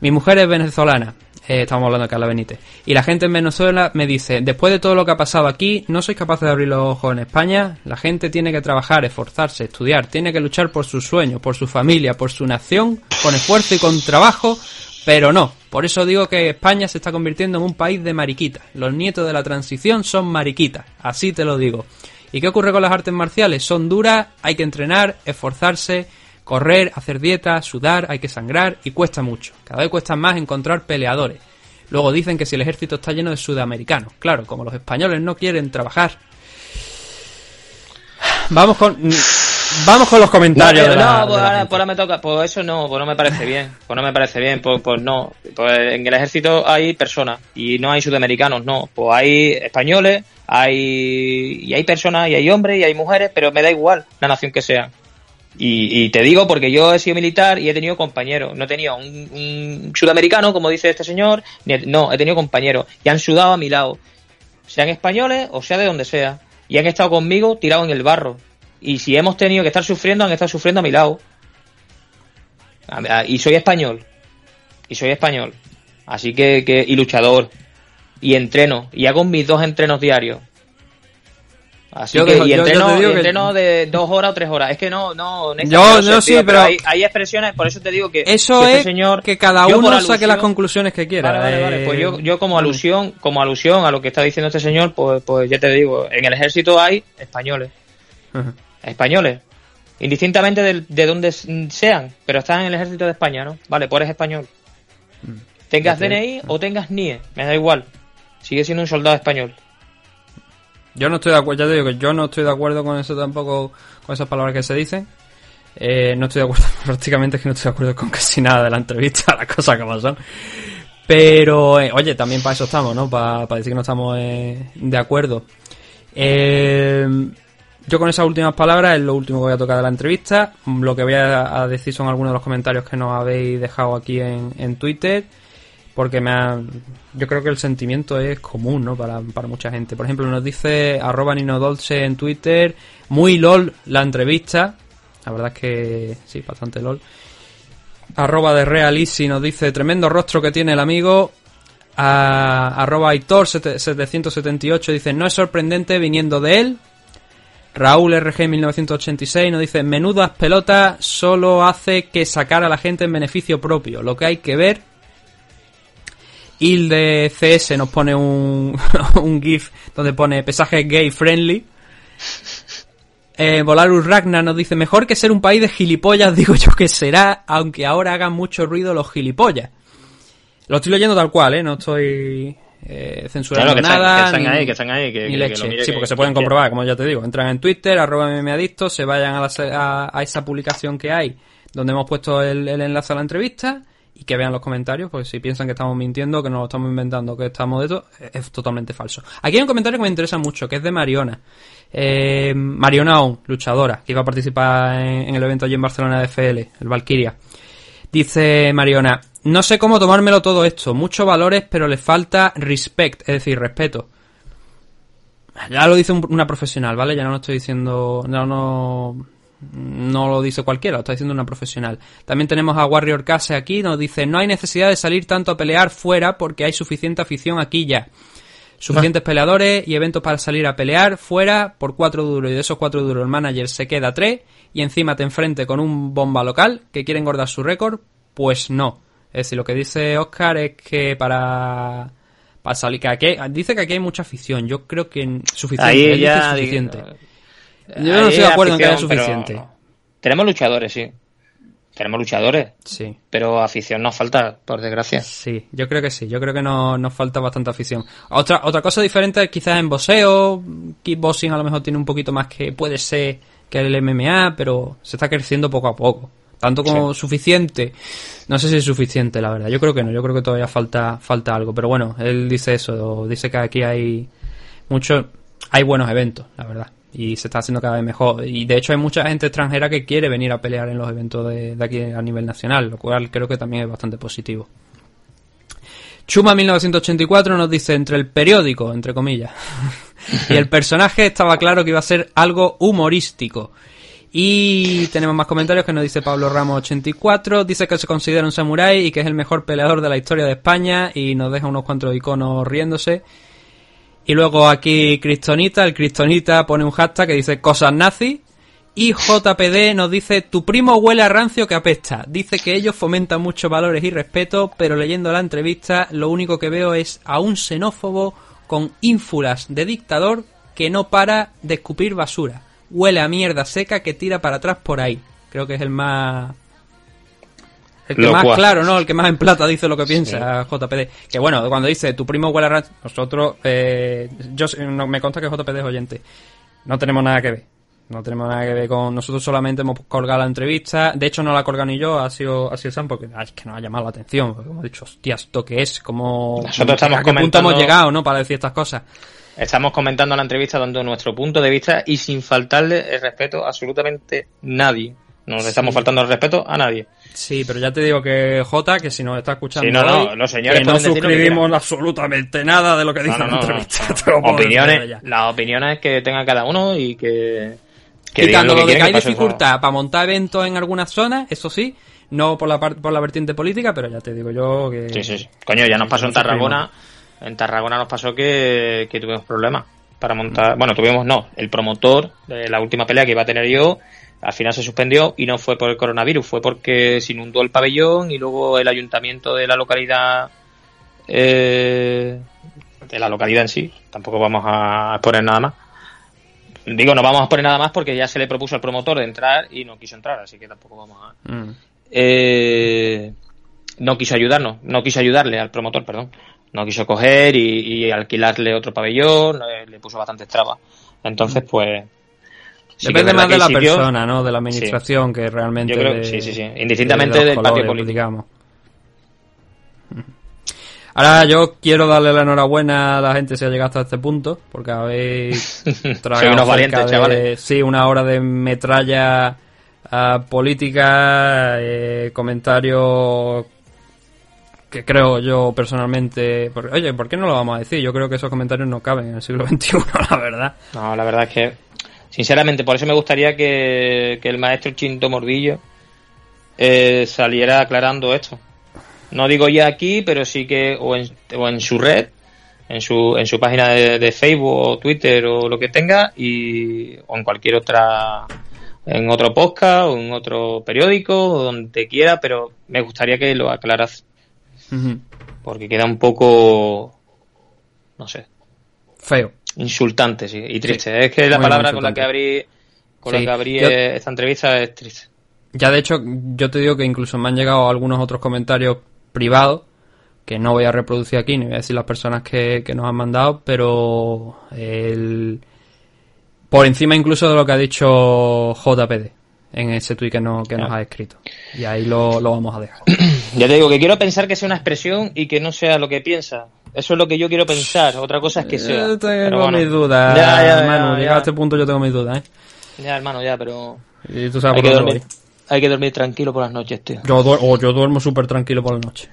Mi mujer es venezolana Eh, estamos hablando de Carla Benítez. Y la gente en Venezuela me dice, después de todo lo que ha pasado aquí, ¿no sois capaces de abrir los ojos en España? La gente tiene que trabajar, esforzarse, estudiar, tiene que luchar por sus sueños, por su familia, por su nación, con esfuerzo y con trabajo, pero no. Por eso digo que España se está convirtiendo en un país de mariquitas. Los nietos de la transición son mariquitas, así te lo digo. ¿Y qué ocurre con las artes marciales? Son duras, hay que entrenar, esforzarse, correr, hacer dieta, sudar, hay que sangrar y cuesta mucho. Cada vez cuesta más encontrar peleadores. Luego dicen que si el ejército está lleno de sudamericanos. Claro, como los españoles no quieren trabajar. Vamos con vamos con los comentarios. No, la- no, pues ahora, pues ahora me toca, pues eso no, pues no me parece bien, pues no me parece bien, pues, pues no, pues en el ejército hay personas y no hay sudamericanos, no, pues hay españoles, hay y hay personas y hay hombres y hay mujeres, pero me da igual la nación que sean. Y, y te digo porque yo he sido militar y he tenido compañeros, no tenido un, un sudamericano como dice este señor, ni no, he tenido compañeros y han sudado a mi lado, sean españoles o sea de donde sea, y han estado conmigo tirados en el barro. Y si hemos tenido que estar sufriendo, han estado sufriendo a mi lado. Y soy español. Y soy español. Así que, que y luchador. Y entreno. Y hago mis dos entrenos diarios. Así Yo que, dejo- y yo- yo te entreno, digo y que- entreno de dos horas o tres horas. Es que no, no, no, Yo- no sí, tío, pero- hay, hay expresiones, por eso te digo que, Eso que este es señor, que cada uno por saque las alusión- conclusiones que quiera. Vale, vale, vale. Eh, Pues yo, yo como alusión, como alusión a lo que está diciendo este señor, pues, pues ya te digo, en el ejército hay españoles, Ajá. españoles, indistintamente de, de donde sean, pero están en el ejército de España, ¿no? Vale, pues eres español. Tengas Ya te- DNI o tengas NIE, me da igual. Sigue siendo un soldado español. Yo no estoy de acuerdo, ya te digo que yo no estoy de acuerdo con eso tampoco, con esas palabras que se dicen. Eh, no estoy de acuerdo, prácticamente es que no estoy de acuerdo con casi nada de la entrevista, las cosas que pasan. Pero, eh, oye, también para eso estamos, ¿no? Para, decir que no estamos eh, de acuerdo. Eh, yo con esas últimas palabras es lo último que voy a tocar de la entrevista. Lo que voy a, a decir son algunos de los comentarios que nos habéis dejado aquí en, en Twitter. Porque me ha- yo creo que el sentimiento es común, ¿no? Para, para mucha gente. Por ejemplo, nos dice arroba Nino Dolce en Twitter. Muy lol la entrevista. La verdad es que sí, bastante lol. Arroba de Realisi nos dice tremendo rostro que tiene el amigo. Arroba Aitor 778 dice no es sorprendente viniendo de él. Raúl RG 1986 nos dice menudas pelotas solo hace que sacar a la gente en beneficio propio. Lo que hay que ver. Hilde CS nos pone un, un GIF donde pone pesaje gay friendly. Eh, Volarus Ragnar nos dice mejor que ser un país de gilipollas, digo yo que será, aunque ahora hagan mucho ruido los gilipollas. Lo estoy leyendo tal cual, ¿eh? No estoy eh, censurando Claro, que están- nada. que están ni- ahí, que están ahí, que- ni que- que leche. lo mire, sí, que- porque se que- pueden que- comprobar, como ya te digo. Entran en Twitter, arroba mmadicto, se vayan a, la a, a esa publicación que hay, donde hemos puesto el, el enlace a la entrevista, y que vean los comentarios, porque si piensan que estamos mintiendo, que nos lo estamos inventando, que estamos de todo, es, totalmente falso. Aquí hay un comentario que me interesa mucho, que es de Mariona. Eh, Mariona On, luchadora, que iba a participar en, el evento allí en Barcelona de FL, el Valkyria. Dice Mariona, no sé cómo tomármelo todo esto, muchos valores, pero le falta respect, es decir, respeto. Ya lo dice un- una profesional, ¿vale? Ya no lo estoy diciendo, no, no, no lo dice cualquiera, lo está diciendo una profesional. También tenemos a Warrior Case aquí, nos dice, no hay necesidad de salir tanto a pelear fuera porque hay suficiente afición aquí ya. Suficientes peleadores y eventos para salir a pelear fuera por cuatro duros y de esos cuatro duros el manager se queda tres y encima te enfrente con un bomba local que quiere engordar su récord, pues no. Es decir, lo que dice Oscar es que para, para salir, que aquí, dice que aquí hay mucha afición. Yo creo que suficiente. Ahí ya suficiente. Yo no estoy de acuerdo en que pero suficiente. Tenemos luchadores, sí. Tenemos luchadores, Sí. pero afición nos falta, por desgracia. Sí, yo creo que sí. Yo creo que no, nos falta bastante afición. Otra, otra cosa diferente es quizás en boxeo. Kickboxing a lo mejor tiene un poquito más que puede ser que el MMA, pero se está creciendo poco a poco. Tanto como suficiente. No sé si es suficiente, la verdad. Yo creo que no. Yo creo que todavía falta, falta algo. Pero bueno, él dice eso. Dice que aquí hay mucho, hay buenos eventos, la verdad. Y se está haciendo cada vez mejor. Y de hecho hay mucha gente extranjera que quiere venir a pelear en los eventos de, aquí a nivel nacional, lo cual creo que también es bastante positivo. Chuma 1984 nos dice entre el periódico, entre comillas, y el personaje estaba claro que iba a ser algo humorístico. Y tenemos más comentarios que nos dice Pablo Ramos 84. Dice que se considera un samurái y que es el mejor peleador de la historia de España. Y nos deja unos cuantos iconos riéndose. Y luego aquí Cristonita, el Cristonita pone un hashtag que dice cosas nazi. Y JPD nos dice, tu primo huele a rancio que apesta. Dice que ellos fomentan muchos valores y respeto, pero leyendo la entrevista lo único que veo es a un xenófobo con ínfulas de dictador que no para de escupir basura. Huele a mierda seca que tira para atrás por ahí. Creo que es el más... El que más claro, ¿no? El que más en plata dice lo que piensa JPD. Que bueno, cuando dice tu primo huele a rancio, nosotros, eh, yo sé- no, me consta que JPD es oyente. No tenemos nada que ver. No tenemos nada que ver con. Nosotros solamente hemos colgado la entrevista. De hecho, no la he colgado ni yo, ha sido, ha sido Sam, porque ay, es que nos ha llamado la atención. Porque hemos dicho, hostia, ¿esto qué es? Como. Nosotros estamos ¿A qué punto comentando- hemos llegado, no? Para decir estas cosas. Estamos comentando la entrevista dando nuestro punto de vista y sin faltarle el respeto a absolutamente nadie. No le estamos faltando el respeto a nadie. Sí, pero ya te digo que J, que si nos está escuchando. Sí, no, no, hoy, los señores que no que suscribimos absolutamente nada de lo que dice No, no, la entrevista. opiniones, las opiniones que tenga cada uno y que, que Quitando lo que de que quieren, hay que dificultad para montar eventos en algunas zonas, eso sí, no por la por la vertiente política, pero ya te digo yo que. Sí, sí, sí. Coño, ya nos pasó en. Tarragona. En Tarragona nos pasó que, que tuvimos problemas para montar. Bueno, tuvimos no. El promotor de la última pelea que iba a tener yo, al final se suspendió y no fue por el coronavirus, fue porque se inundó el pabellón y luego el ayuntamiento de la localidad. eh, de la localidad en sí. Tampoco vamos a exponer nada más. Digo, no vamos a exponer nada más porque ya se le propuso al promotor de entrar y no quiso entrar, así que tampoco vamos a Mm. eh, no quiso ayudarnos, no quiso ayudarle al promotor, perdón. No quiso coger y, y alquilarle otro pabellón, eh, le puso bastantes trabas. Entonces, pues. Sí Depende más de la persona, ¿no? De la administración que realmente. Yo creo- de- sí, sí, sí. Indistintamente de del patio colores, político. digamos. Ahora yo quiero darle la enhorabuena a la gente si ha llegado hasta este punto, porque habéis tragado unos valientes, de- chavales. Sí, una hora de metralla ah, política, eh, comentarios que creo yo personalmente... porque, oye, ¿por qué no lo vamos a decir? Yo creo que esos comentarios no caben en el siglo XXI, la verdad. No, la verdad es que, sinceramente, por eso me gustaría que, que el maestro Chinto Mordillo eh, saliera aclarando esto. No digo ya aquí, pero sí que, o en, o en su red, en su, en su página de, de Facebook o Twitter o lo que tenga, y, o en cualquier otra, en otro podcast o en otro periódico, o donde quiera, pero me gustaría que lo aclaras, Ujú. porque queda un poco, no sé, Feo. Insultante sí, y triste. Es que la palabra con la que abrí, con Sí. la que abrí Yo- eh, esta entrevista es triste. Ya de hecho, yo te digo que incluso me han llegado algunos otros comentarios privados que no voy a reproducir aquí, ni voy a decir las personas que, que nos han mandado, pero el... por encima incluso de lo que ha dicho JPD en ese tweet que, no, que nos ha escrito. Y ahí lo, lo vamos a dejar. Ya te digo que quiero pensar que sea una expresión y que no sea lo que piensa. Eso es lo que yo quiero pensar. Otra cosa es que sea. Yo tengo Pero bueno. mis dudas, Ya, ya, ya, Manu. ya. Llegado a este punto yo tengo mis dudas, ¿eh? Ya, hermano, ya, pero Y tú sabes hay por que, dormir, hay que dormir tranquilo por las noches, tío. Yo, duer- o yo duermo súper tranquilo por la noche.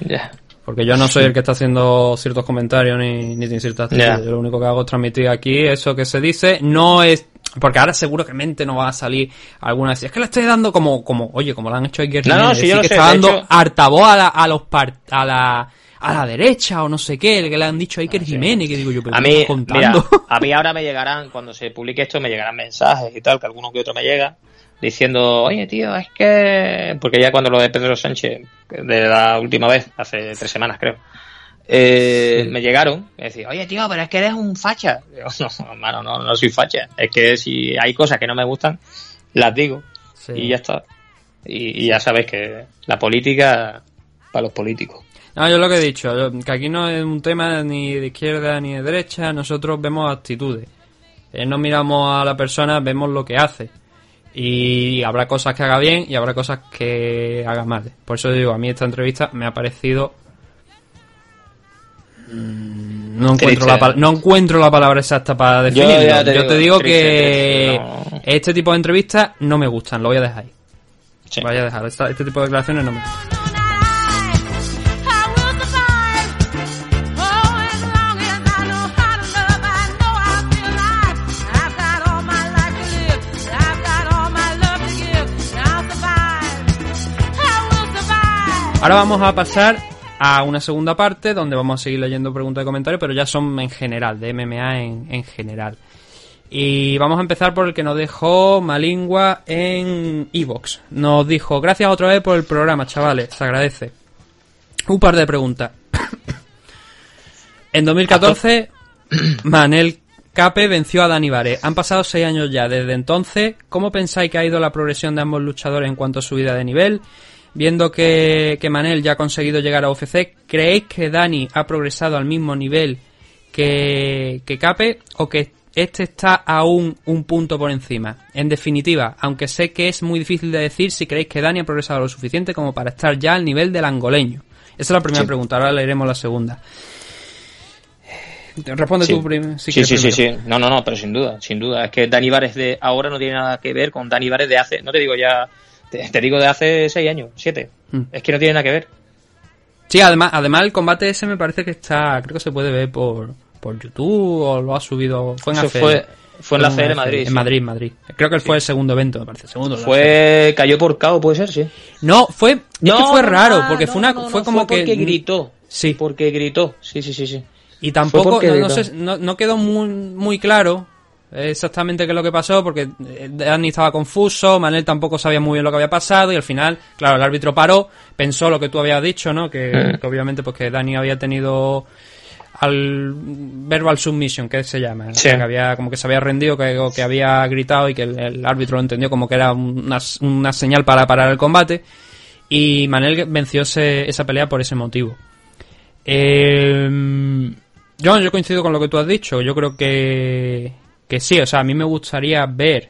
Ya. Porque yo no soy el que está haciendo ciertos comentarios ni, ni ciertas Ya. actitudes. Yo lo único que hago es transmitir aquí eso que se dice. No es. Porque ahora seguro que mente no va a salir alguna vez. Es que le estoy dando como, como, oye, como le han hecho a Iker No, no, decir yo lo que sé, está dando hecho- hartavoz a la, a los par- a la, a la derecha o no sé qué, el que le han dicho a Iker Jiménez, que digo yo, pero A ¿qué mí, estás mira, contando? a mí ahora me llegarán, cuando se publique esto, me llegarán mensajes y tal, que alguno que otro me llega, diciendo, oye, tío, es que... Porque ya cuando lo de Pedro Sánchez, de la última vez, hace tres semanas creo, eh, Sí. me llegaron, y decía, oye, tío, pero es que eres un facha. Digo, no, hermano, no, no soy facha. Es que si hay cosas que no me gustan, las digo Sí. y ya está. Y, y ya sabes que la política, para los políticos. No, yo lo que he dicho, que aquí no es un tema ni de izquierda ni de derecha, nosotros vemos actitudes. Eh, no miramos a la persona, vemos lo que hace. Y habrá cosas que haga bien y habrá cosas que haga mal. Por eso digo, a mí esta entrevista me ha parecido... Mm, No encuentro, Triste. la, pal- no encuentro la palabra exacta para definirlo. Yo, te digo, digo triste, que triste, no. este tipo de entrevistas no me gustan, lo voy a dejar ahí. Sí. Voy a dejar, Esta- este tipo de declaraciones no me gustan. Ahora vamos a pasar a una segunda parte donde vamos a seguir leyendo preguntas y comentarios, pero ya son en general, de MMA en, en general. Y vamos a empezar por el que nos dejó Malingua en Evox. Nos dijo, gracias otra vez por el programa, chavales, se agradece. Un par de preguntas. en 2014, Manel Cape venció a Dani Vare. Han pasado seis años ya desde entonces. ¿Cómo pensáis que ha ido la progresión de ambos luchadores en cuanto a subida de nivel? Viendo que, que Manel ya ha conseguido llegar a UFC, ¿creéis que Dani ha progresado al mismo nivel que, que Cape o que este está aún un punto por encima? En definitiva, aunque sé que es muy difícil de decir si creéis que Dani ha progresado lo suficiente como para estar ya al nivel del angoleño. Esa es la primera Sí. pregunta, ahora leeremos la segunda. Responde Sí. tú si Sí, quieres sí, sí, sí. No, no, no, pero sin duda, sin duda. Es que Dani Vares de ahora no tiene nada que ver con Dani Vares de hace, no te digo ya, te, te digo de hace seis años, siete. Mm. Es que no tiene nada que ver. Sí, además, además el combate ese me parece que está, creo que se puede ver por, por YouTube o lo ha subido, fue en Eso ACL. fue, fue en la Fue CL Madrid. En sí. Madrid, Madrid. Creo que él fue el segundo evento, me parece. Segundo. la Fue, cayó por KO, puede ser, sí. No, fue, es que fue raro, porque no, fue una, no, no, fue como que porque gritó. Sí. Porque gritó. Sí, sí, sí, sí. y tampoco, fue no, no sé, no, no quedó muy, muy claro exactamente qué es lo que pasó, porque eh, Dani estaba confuso, Manel tampoco sabía muy bien lo que había pasado y al final, claro, el árbitro paró, pensó lo que tú habías dicho, ¿no? Que, que obviamente pues que Dani había tenido al verbal submission que se llama O Sí. sea, que había como que se había rendido que, o que había gritado y que el, el árbitro lo entendió como que era una, una señal para parar el combate y Manel venció ese- esa pelea por ese motivo eh, yo, yo coincido con lo que tú has dicho yo creo que que sí o sea a mí me gustaría ver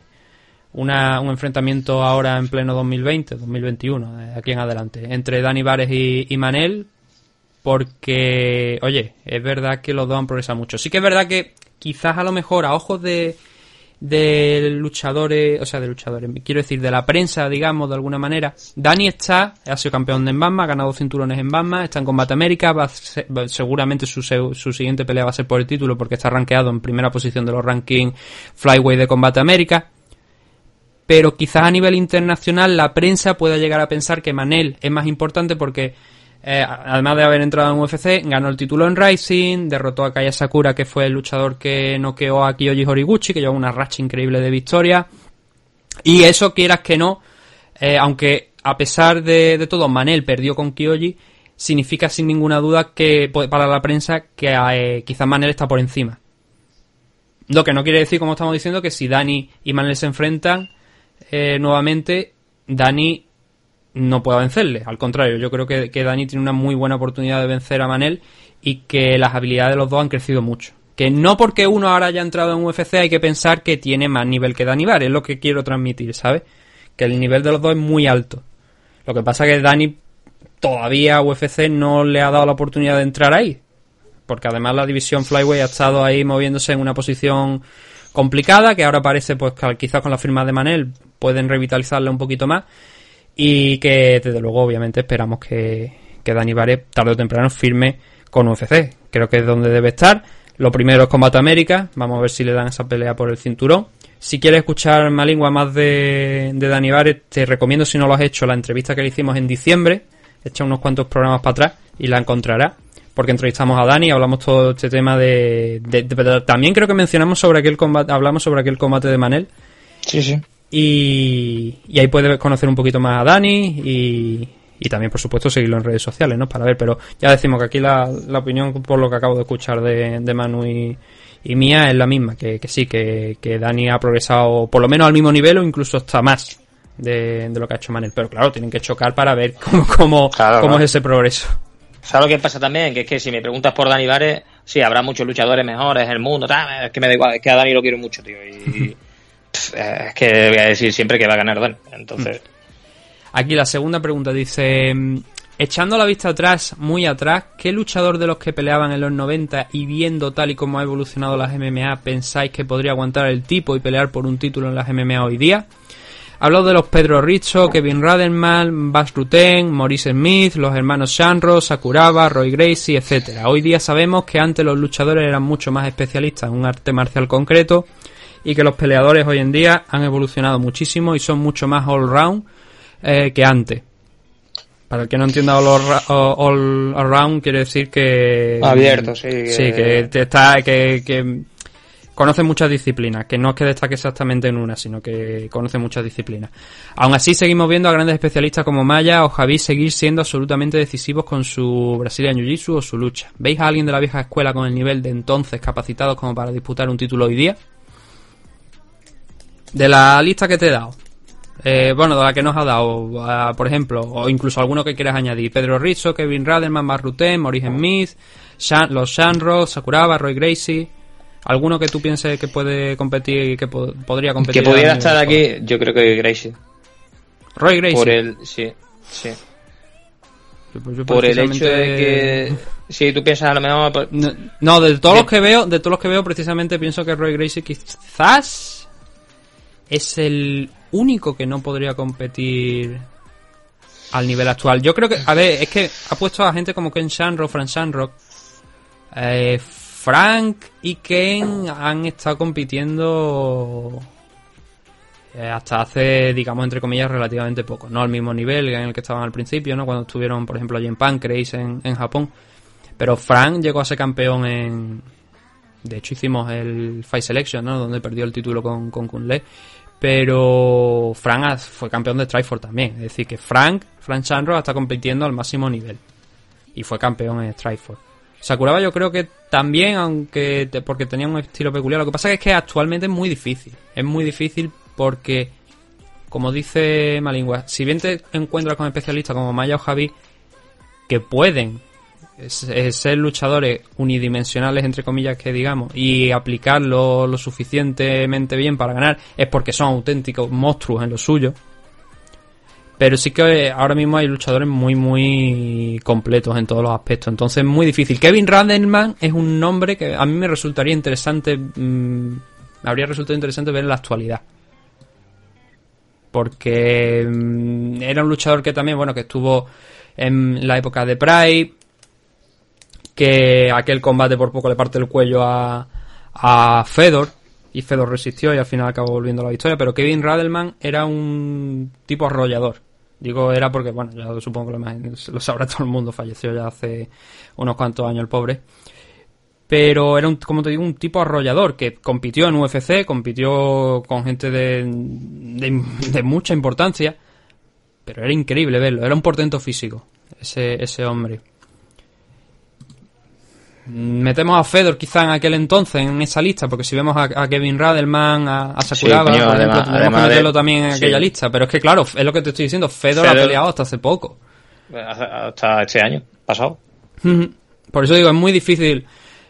una, un enfrentamiento ahora en pleno 2020 2021 de aquí en adelante entre Dani Vares y, y Manel porque, oye, es verdad que los dos han progresado mucho. Sí que es verdad que quizás a lo mejor a ojos de, de luchadores, o sea, de luchadores, quiero decir, de la prensa, digamos, de alguna manera, Dani está, ha sido campeón de Embamba, ha ganado cinturones en Embamba, está en Combate América, va ser- seguramente su, su siguiente pelea va a ser por el título porque está rankeado en primera posición de los rankings Flyweight de Combate América. Pero quizás a nivel internacional la prensa pueda llegar a pensar que Manel es más importante porque eh, además de haber entrado en UFC, ganó el título en Rising, derrotó a Kaya Sakura, que fue el luchador que noqueó a Kiyoji Horiguchi, que lleva una racha increíble de victoria. Y eso, quieras que no, eh, aunque a pesar de, de todo, Manel perdió con Kiyoji, significa sin ninguna duda que pues, para la prensa que eh, quizás Manel está por encima. Lo que no quiere decir, como estamos diciendo, que si Dani y Manel se enfrentan nuevamente, Dani no pueda vencerle. Al contrario, yo creo que, que Dani tiene una muy buena oportunidad de vencer a Manel y que las habilidades de los dos han crecido mucho. Que no porque uno ahora haya entrado en UFC hay que pensar que tiene más nivel que Dani Bar, es lo que quiero transmitir, ¿sabes? Que el nivel de los dos es muy alto. Lo que pasa que Dani todavía UFC no le ha dado la oportunidad de entrar ahí. Porque además la división Flyway ha estado ahí moviéndose en una posición complicada, que ahora parece pues que quizás con la firma de Manel pueden revitalizarla un poquito más y que desde luego obviamente esperamos que, que Dani Vare tarde o temprano firme con UFC. Creo que es donde debe estar. Lo primero es Combate América, vamos a ver si le dan esa pelea por el cinturón. Si quieres escuchar Malingua más de, de Dani Vare, te recomiendo si no lo has hecho la entrevista que le hicimos en diciembre. Echa unos cuantos programas para atrás y la encontrarás. Porque entrevistamos a Dani, hablamos todo este tema de- de- también creo que mencionamos sobre aquel combate, hablamos sobre aquel combate de Manel. Sí, sí. Y, y ahí puedes conocer un poquito más a Dani y, y también, por supuesto, seguirlo en redes sociales, ¿no? Para ver, pero ya decimos que aquí la, la opinión, por lo que acabo de escuchar de, de Manu y, y mía, es la misma, que, que sí, que, que Dani ha progresado por lo menos al mismo nivel o incluso hasta más de, de lo que ha hecho Manel. Pero claro, tienen que chocar para ver cómo, cómo, Claro, cómo claro. es ese progreso. ¿Sabes lo que pasa también? Que es que si me preguntas por Dani Vares, sí, habrá muchos luchadores mejores en el mundo, tal, es que me da igual, es que a Dani lo quiero mucho, tío. Y, eh, es que voy a decir siempre que va a ganar Dani. Entonces, Aquí la segunda pregunta dice, mm, echando la vista atrás, muy atrás, ¿qué luchador de los que peleaban en los 90 y viendo tal y como ha evolucionado las MMA pensáis que podría aguantar el tipo y pelear por un título en las MMA hoy día? Hablado de los Pedro Richo, Kevin Radenman, Bas Rutten, Maurice Smith, los hermanos Shanro, Sakuraba, Roy Gracie, etcétera. Hoy día sabemos que antes los luchadores eran mucho más especialistas en un arte marcial concreto y que los peleadores hoy en día han evolucionado muchísimo y son mucho más all round eh, que antes. Para el que no entienda all, Arra- all around, quiere decir que... Abierto, sí, que- Sí, que te está... Que, que conoce muchas disciplinas, que no es que destaque exactamente en una, sino que conoce muchas disciplinas. Aún así, seguimos viendo a grandes especialistas como Maya o Javi seguir siendo absolutamente decisivos con su Brazilian Jiu-Jitsu o su lucha. ¿Veis a alguien de la vieja escuela con el nivel de entonces capacitados como para disputar un título hoy día? De la lista que te he dado, eh, bueno, de la que nos ha dado, por ejemplo, o incluso alguno que quieras añadir. Pedro Rizzo, Kevin Raderman, Mark Rutten, Maurice Smith, Shan- los Shanro, Sakuraba, Roy Gracie. ¿Alguno que tú pienses que puede competir y que po- podría competir? Que pudiera estar mejor? aquí, yo creo que Gracie. Roy Gracie. Por el, sí, sí. Pues yo Por el hecho de que, si tú piensas a lo mejor, pues, No, no, de todos De- los que veo, de todos los que veo, precisamente pienso que Roy Gracie quizás es el único que no podría competir al nivel actual. Yo creo que, a ver, es que ha puesto a gente como Ken Shanrock, Frank Shanrock. Eh, Frank y Ken han estado compitiendo eh, hasta hace, digamos, entre comillas, relativamente poco. No al mismo nivel en el que estaban al principio, ¿no? Cuando estuvieron, por ejemplo, allí en Pancrase, en, en Japón. Pero Frank llegó a ser campeón en... De hecho hicimos el Fight Selection, ¿no? Donde perdió el título con, con Kunle. Pero Frank fue campeón de Strikeforce también. Es decir, que Frank, Frank Shanrock está compitiendo al máximo nivel. Y fue campeón en Strikeforce. Sakuraba yo creo que también, aunque porque tenía un estilo peculiar. Lo que pasa es que actualmente es muy difícil. Es muy difícil porque, como dice Malingua, si bien te encuentras con especialistas como Maya o Javi, que pueden es- ser luchadores unidimensionales, entre comillas, que digamos, y aplicarlo lo suficientemente bien para ganar, es porque son auténticos monstruos en lo suyo. Pero sí que ahora mismo hay luchadores muy, muy completos en todos los aspectos. Entonces es muy difícil. Kevin Raderman es un nombre que a mí me resultaría interesante. mm, me habría resultado interesante ver en la actualidad. Porque mm, era un luchador que también, bueno, que estuvo en la época de Pride. Que aquel combate por poco le parte el cuello a, a Fedor. Y Fedor resistió y al final acabó volviendo a la victoria. Pero Kevin Radelman era un tipo arrollador. Digo era porque, bueno, ya supongo que lo, lo sabrá todo el mundo. Falleció ya hace unos cuantos años el pobre. Pero era, un, como te digo, un tipo arrollador que compitió en UFC, compitió con gente de, de, de mucha importancia. Pero era increíble verlo, era un portento físico, ese, ese hombre. Metemos a Fedor quizá en aquel entonces en esa lista, porque si vemos a, a Kevin Radelman, a, a Sakuraba, Sí, coño, por ejemplo, además- que de- meterlo también en sí. aquella lista. Pero es que claro, es lo que te estoy diciendo, Fedor, ha peleado hasta hace poco. hasta este año pasado. Por eso digo, es muy difícil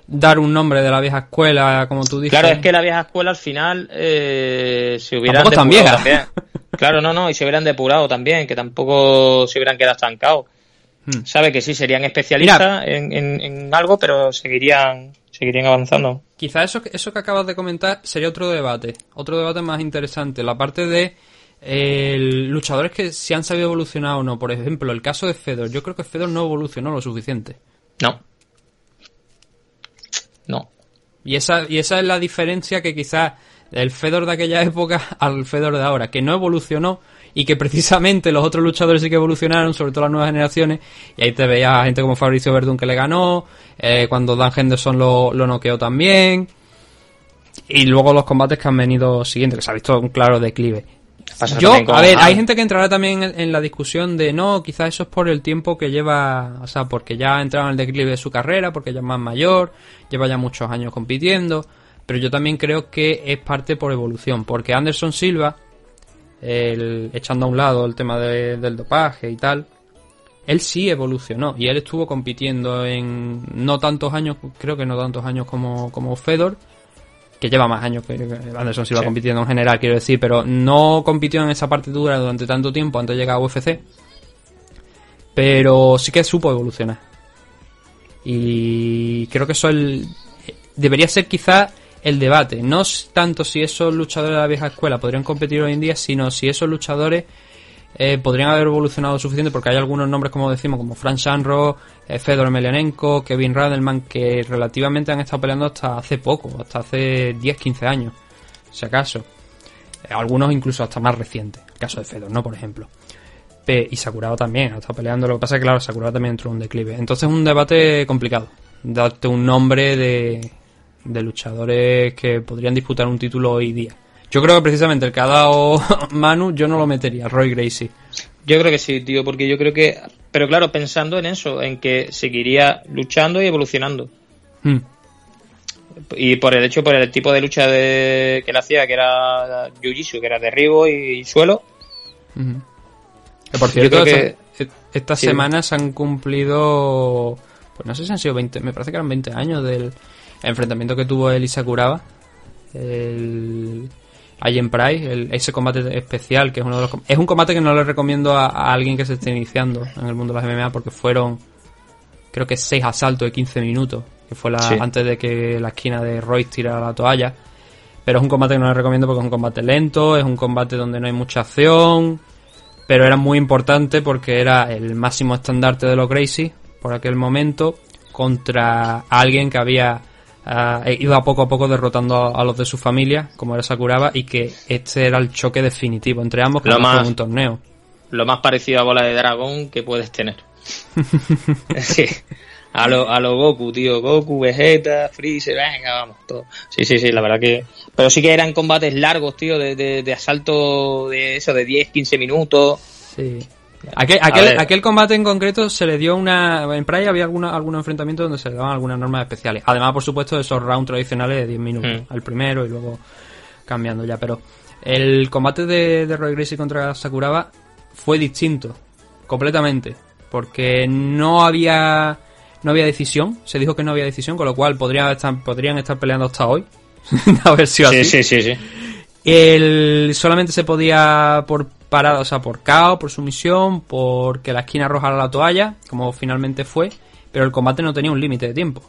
dar un nombre de la vieja escuela, como tú dices. Claro, es que la vieja escuela al final eh, se hubieran Tampoco es tan depurado vieja. también. Claro, no, no, y se hubieran depurado también, que tampoco se hubieran quedado estancados. Hmm. Sabe que sí, serían especialistas en, en- en algo, pero seguirían, seguirían avanzando. Quizá eso, que- eso que acabas de comentar sería otro debate, otro debate más interesante, la parte de eh, luchadores que si han sabido evolucionar o no. Por ejemplo, el caso de Fedor, yo creo que Fedor no evolucionó lo suficiente. No. No. Y esa, y esa es la diferencia que quizás el Fedor de aquella época al Fedor de ahora, que no evolucionó y que precisamente los otros luchadores sí que evolucionaron, sobre todo las nuevas generaciones, y ahí te veías a gente como Fabricio Verdún que le ganó, eh, cuando Dan Henderson lo, lo noqueó también, y luego los combates que han venido siguiendo, que se ha visto un claro declive. Yo, a ver, hay gente que entrará también en, en la discusión de no, quizás eso es por el tiempo que lleva, o sea, porque ya ha entrado en el declive de su carrera, porque ya es más mayor, lleva ya muchos años compitiendo, pero yo también creo que es parte por evolución, porque Anderson Silva, el- echando a un lado el tema de- del dopaje y tal, él sí evolucionó y él estuvo compitiendo en no tantos años, creo que no tantos años como, como Fedor, que lleva más años que Anderson Silva Sí. compitiendo en general, quiero decir, pero no compitió en esa partitura durante tanto tiempo antes de llegar a UFC, pero sí que supo evolucionar. Y creo que eso el, debería ser quizá el debate, no tanto si esos luchadores de la vieja escuela podrían competir hoy en día, sino si esos luchadores eh, podrían haber evolucionado suficiente porque hay algunos nombres, como decimos, como Frank Shanro, eh, Fedor Emelianenko, Kevin Radelman, que relativamente han estado peleando hasta hace poco, hasta hace 10-15 años, si acaso. Eh, algunos incluso hasta más recientes, el caso de Fedor, ¿no? Por ejemplo. Y Sakuraba también, estado peleando. Lo que pasa es que, claro, Sakuraba también entró en un declive. Entonces es un debate complicado. Darte un nombre de, de luchadores que podrían disputar un título hoy día. Yo creo que precisamente el que ha dado Manu, yo no lo metería, Roy Gracie. Yo creo que sí, tío, porque yo creo que. Pero claro, pensando en eso, en que seguiría luchando y evolucionando. Hmm. Y por el hecho, por el tipo de lucha de, que él hacía, que era Jiu-Jitsu, que era derribo y suelo. Ujú. Que por Yo cierto, creo que- esta- estas sí. semanas han cumplido. Pues no sé si han sido 20, me parece que eran 20 años del enfrentamiento que tuvo él y Sakuraba. El. Alien Price, el- ese combate especial, que es uno de los. Es un combate que no le recomiendo a, a alguien que se esté iniciando en el mundo de las MMA porque fueron. Creo que 6 asaltos de 15 minutos, que fue la, Sí. antes de que la esquina de Royce tirara la toalla. Pero es un combate que no le recomiendo porque es un combate lento, es un combate donde no hay mucha acción, pero era muy importante porque era el máximo estandarte de los Gracie por aquel momento contra alguien que había ah, ido poco a poco derrotando a, a los de su familia, como era Sakuraba, y que este era el choque definitivo entre ambos, que Lo más- un torneo. Lo más parecido a bola de dragón que puedes tener. sí. A lo, a lo Goku, tío. Goku, Vegeta, Freezer, venga, vamos, todo. Sí, sí, sí, la verdad que. Pero sí que eran combates largos, tío, de, de, de asalto de eso, de 10, 15 minutos. Sí. Aquel, A aquel, ver. aquel combate en concreto se le dio una. En Pride había alguna, algunos enfrentamientos donde se le daban algunas normas especiales. Además, por supuesto, de esos rounds tradicionales de 10 minutos. Mm. Al primero y luego cambiando ya. Pero el combate de, de Roy Gracie contra Sakuraba fue distinto. Completamente. Porque no había. No había decisión. Se dijo que no había decisión, con lo cual podría estar, podrían estar peleando hasta hoy. de haber sido así. sí, sí, sí. El, solamente se podía por parada, o sea, por KO, por sumisión, porque la esquina arrojara la toalla, como finalmente fue, pero el combate no tenía un límite de tiempo.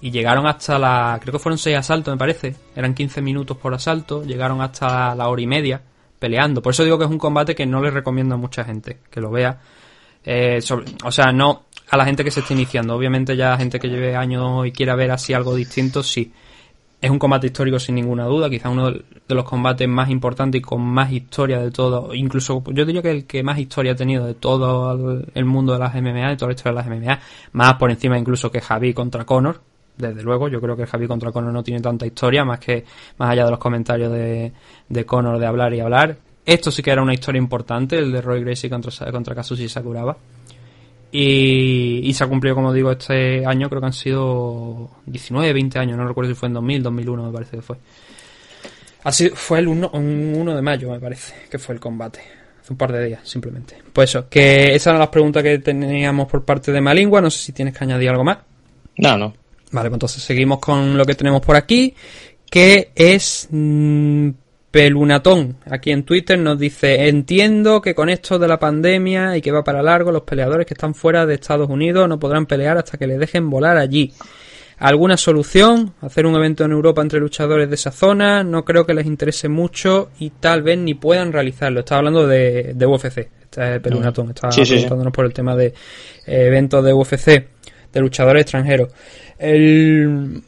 Y llegaron hasta la. Creo que fueron 6 asaltos, me parece. Eran 15 minutos por asalto. Llegaron hasta la hora y media peleando. Por eso digo que es un combate que no le recomiendo a mucha gente que lo vea. Eh, o sea, no a la gente que se esté iniciando. Obviamente, ya gente que lleve años y quiera ver así algo distinto, sí. Es un combate histórico sin ninguna duda, quizá uno de los combates más importantes y con más historia de todo, incluso yo diría que el que más historia ha tenido de todo el- el mundo de las MMA, de toda la historia de las MMA, más por encima incluso que Javi contra Conor, desde luego, yo creo que Javi contra Conor no tiene tanta historia, más que más allá de los comentarios de, de Conor de hablar y hablar. Esto sí que era una historia importante, el de Roy Gracie contra, contra Kazushi Sakuraba. Y, y se ha cumplido, como digo, este año, creo que han sido 19, 20 años, no recuerdo si fue en 2000, 2001 me parece que fue. Así fue el 1, un 1 de mayo, me parece, que fue el combate. Hace un par de días, simplemente. Pues eso, que esas eran las preguntas que teníamos por parte de Malingua. No sé si tienes que añadir algo más. No, no. Vale, pues entonces seguimos con lo que tenemos por aquí, que es mm, Pelunatón. Aquí en Twitter nos dice, entiendo que con esto de la pandemia y que va para largo, los peleadores que están fuera de Estados Unidos no podrán pelear hasta que les dejen volar allí. ¿Alguna solución? ¿Hacer un evento en Europa entre luchadores de esa zona? No creo que les interese mucho y tal vez ni puedan realizarlo. Estaba hablando de, de UFC. Este es Pelunatón. Estaba Sí, sí, sí. preguntándonos por el tema de eh, eventos de UFC, de luchadores extranjeros. El-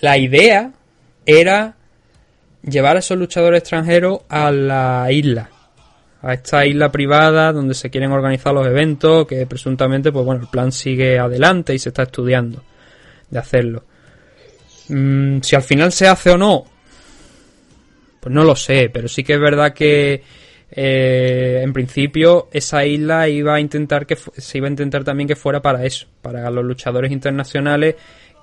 la idea era llevar a esos luchadores extranjeros a la isla. A esta isla privada donde se quieren organizar los eventos, que presuntamente, pues bueno, el plan sigue adelante y se está estudiando de hacerlo. Mm, si al final se hace o no, pues no lo sé, pero sí que es verdad que eh, en principio esa isla iba a intentar que se iba a intentar también que fuera para eso, para los luchadores internacionales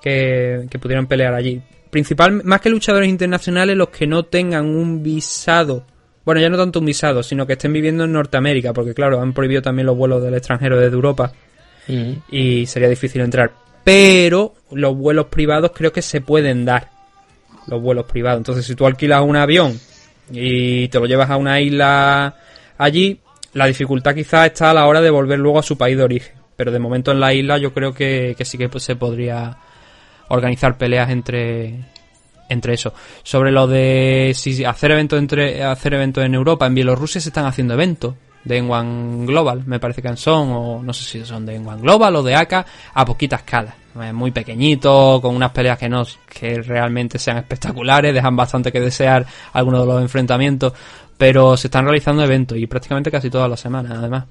que pudieran pelear allí. Principal, más que luchadores internacionales, los que no tengan un visado, bueno, ya no tanto un visado, sino que estén viviendo en Norteamérica, porque claro, han prohibido también los vuelos del extranjero desde Europa y sería difícil entrar. Pero los vuelos privados creo que se pueden dar. Los vuelos privados. Entonces, si tú alquilas un avión y te lo llevas a una isla allí, la dificultad quizás está a la hora de volver luego a su país de origen. Pero de momento en la isla yo creo que, que sí que pues, se podría organizar peleas entre entre eso. Sobre lo de si hacer eventos entre hacer eventos en Europa, en Bielorrusia se están haciendo eventos de N1 Global, me parece que son, o no sé si son de N1 Global o de AK, a poquita escala. Muy pequeñito, con unas peleas que no que realmente sean espectaculares, dejan bastante que desear algunos de los enfrentamientos, pero se están realizando eventos y prácticamente casi todas las semanas, además.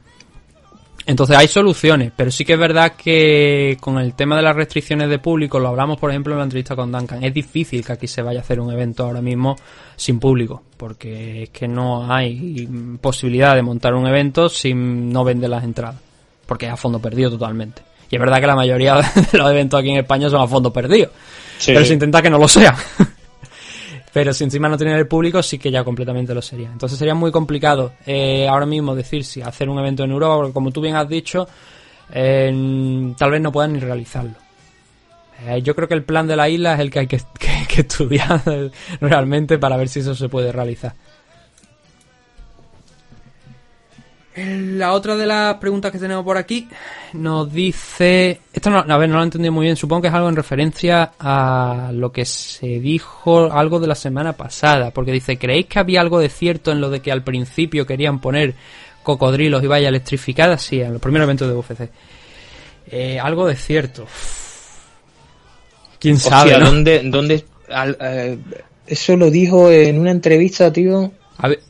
Entonces hay soluciones, pero sí que es verdad que con el tema de las restricciones de público, lo hablamos por ejemplo en la entrevista con Duncan, es difícil que aquí se vaya a hacer un evento ahora mismo sin público, porque es que no hay posibilidad de montar un evento sin no vender las entradas, porque es a fondo perdido totalmente. Y es verdad que la mayoría de los eventos aquí en España son a fondo perdido, Sí, pero se intenta que no lo sean. Pero si encima no tienen el público, sí que ya completamente lo sería. Entonces sería muy complicado eh, ahora mismo decir si hacer un evento en Europa, porque como tú bien has dicho, eh, tal vez no puedan ni realizarlo. Eh, yo creo que el plan de la isla es el que hay que, estudiar realmente para ver si eso se puede realizar. La otra de las preguntas que tenemos por aquí nos dice. Esto no, a ver, no lo he entendido muy bien. Supongo que es algo en referencia a lo que se dijo algo de la semana pasada. Porque dice: ¿Creéis que había algo de cierto en lo de que al principio querían poner cocodrilos y vallas electrificadas? Sí, en los primeros eventos de UFC. Eh, algo de cierto. ¿Quién sabe? Hostia, no? ¿dónde, dónde al- eh, eso lo dijo en una entrevista, tío? Habe-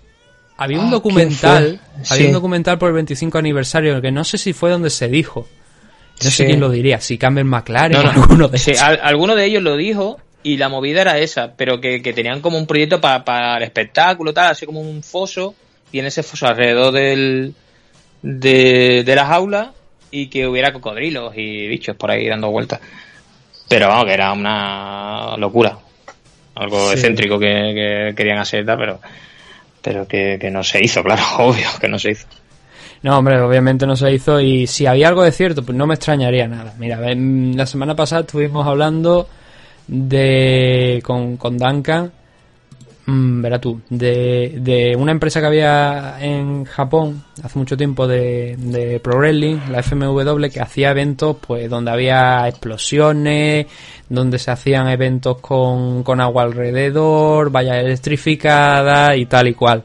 Había un Ah, documental, había un documental por el 25 aniversario que no sé si fue donde se dijo. No sé quién lo diría, si Campbell McLaren No, o no. alguno de Sí, ellos. al- alguno de ellos lo dijo y la movida era esa, pero que, que tenían como un proyecto pa- para el espectáculo, tal, así como un foso, y en ese foso alrededor del, de, de las aulas y que hubiera cocodrilos y bichos por ahí dando vueltas. Pero vamos, que era una locura. Algo Sí. excéntrico que, que querían hacer, tal, pero, pero que, que no se hizo, claro, obvio que no se hizo. No, hombre, obviamente no se hizo y si había algo de cierto, pues no me extrañaría nada. Mira, en- la semana pasada estuvimos hablando de con, con Duncan, mm, verá tú, de, de una empresa que había en Japón hace mucho tiempo de, de Pro Wrestling, la FMW, que hacía eventos pues donde había explosiones, donde se hacían eventos con, con agua alrededor, vallas electrificadas y tal y cual.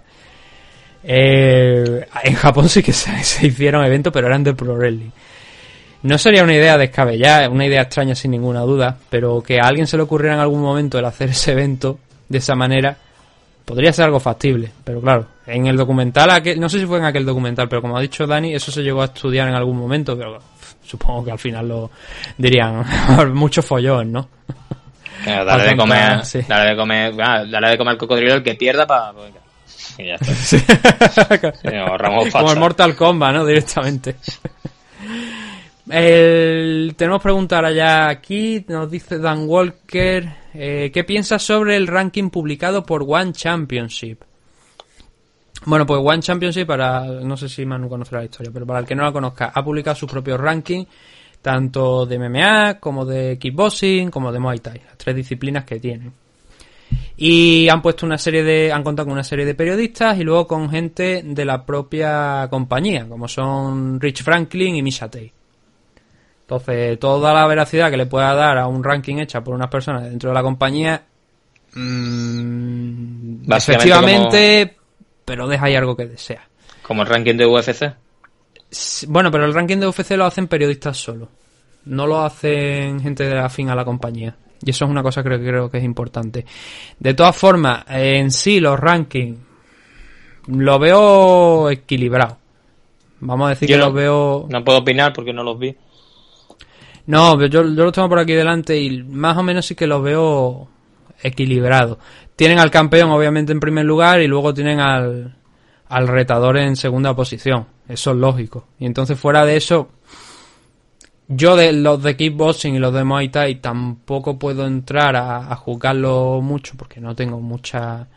Eh, en Japón sí que se, se hicieron eventos, pero eran de Pro Wrestling. No sería una idea descabellada, una idea extraña sin ninguna duda, pero que a alguien se le ocurriera en algún momento el hacer ese evento de esa manera, podría ser algo factible. Pero claro, en el documental, aquel- no sé si fue en aquel documental, pero como ha dicho Dani, eso se llegó a estudiar en algún momento, pero supongo que al final lo dirían mucho follón, ¿no? Claro, Dale de comer, sí. dale de comer, ah, dale de comer al cocodrilo el que pierda para... Y ya está. Sí, Como el Mortal Kombat, ¿no? Directamente. El- tenemos pregunta ahora ya aquí. Nos dice Dan Walker. eh, ¿Qué piensas sobre el ranking publicado por One Championship? Bueno, pues One Championship, para no sé si Manu conocerá la historia, pero para el que no la conozca, ha publicado su propio ranking, tanto de MMA como de kickboxing, como de Muay Thai, las tres disciplinas que tienen. Y han puesto una serie de, han contado con una serie de periodistas y luego con gente de la propia compañía, como son Rich Franklin y Misha Tate. Entonces, toda la veracidad que le pueda dar a un ranking hecha por unas personas dentro de la compañía, mm, efectivamente, pero deja ahí algo que desea. Como el ranking de UFC. Bueno, pero el ranking de UFC lo hacen periodistas solo. No lo hacen gente de afín a la compañía. Y eso es una cosa que creo, creo que es importante. De todas formas, en sí los rankings lo veo equilibrado. Vamos a decir Yo que no- los veo... No puedo opinar porque no los vi. No, yo, yo los tengo por aquí delante y más o menos sí que los veo equilibrados. Tienen al campeón obviamente en primer lugar y luego tienen al, al retador en segunda posición. Eso es lógico. Y entonces fuera de eso, yo de los de kickboxing y los de Muay Thai tampoco puedo entrar a, a juzgarlo mucho porque no tengo mucha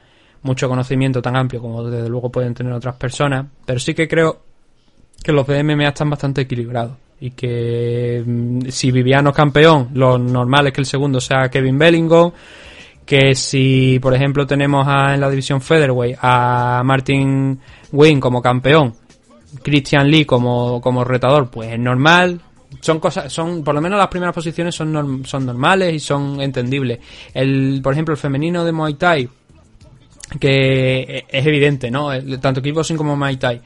mucho conocimiento tan amplio como desde luego pueden tener otras personas. Pero sí que creo que los de MMA están bastante equilibrados y que mm, si Viviano es campeón, lo normal es que el segundo sea Kevin Bellingham, que si por ejemplo tenemos a- en la división featherweight a Martin Wayne como campeón, Christian Lee como, como retador, pues es normal. Son cosas, son, por lo menos las primeras posiciones son, norm- son normales y son entendibles. El, por ejemplo, el femenino de Muay Thai, que es evidente, ¿no? Tanto kickboxing como Muay Thai.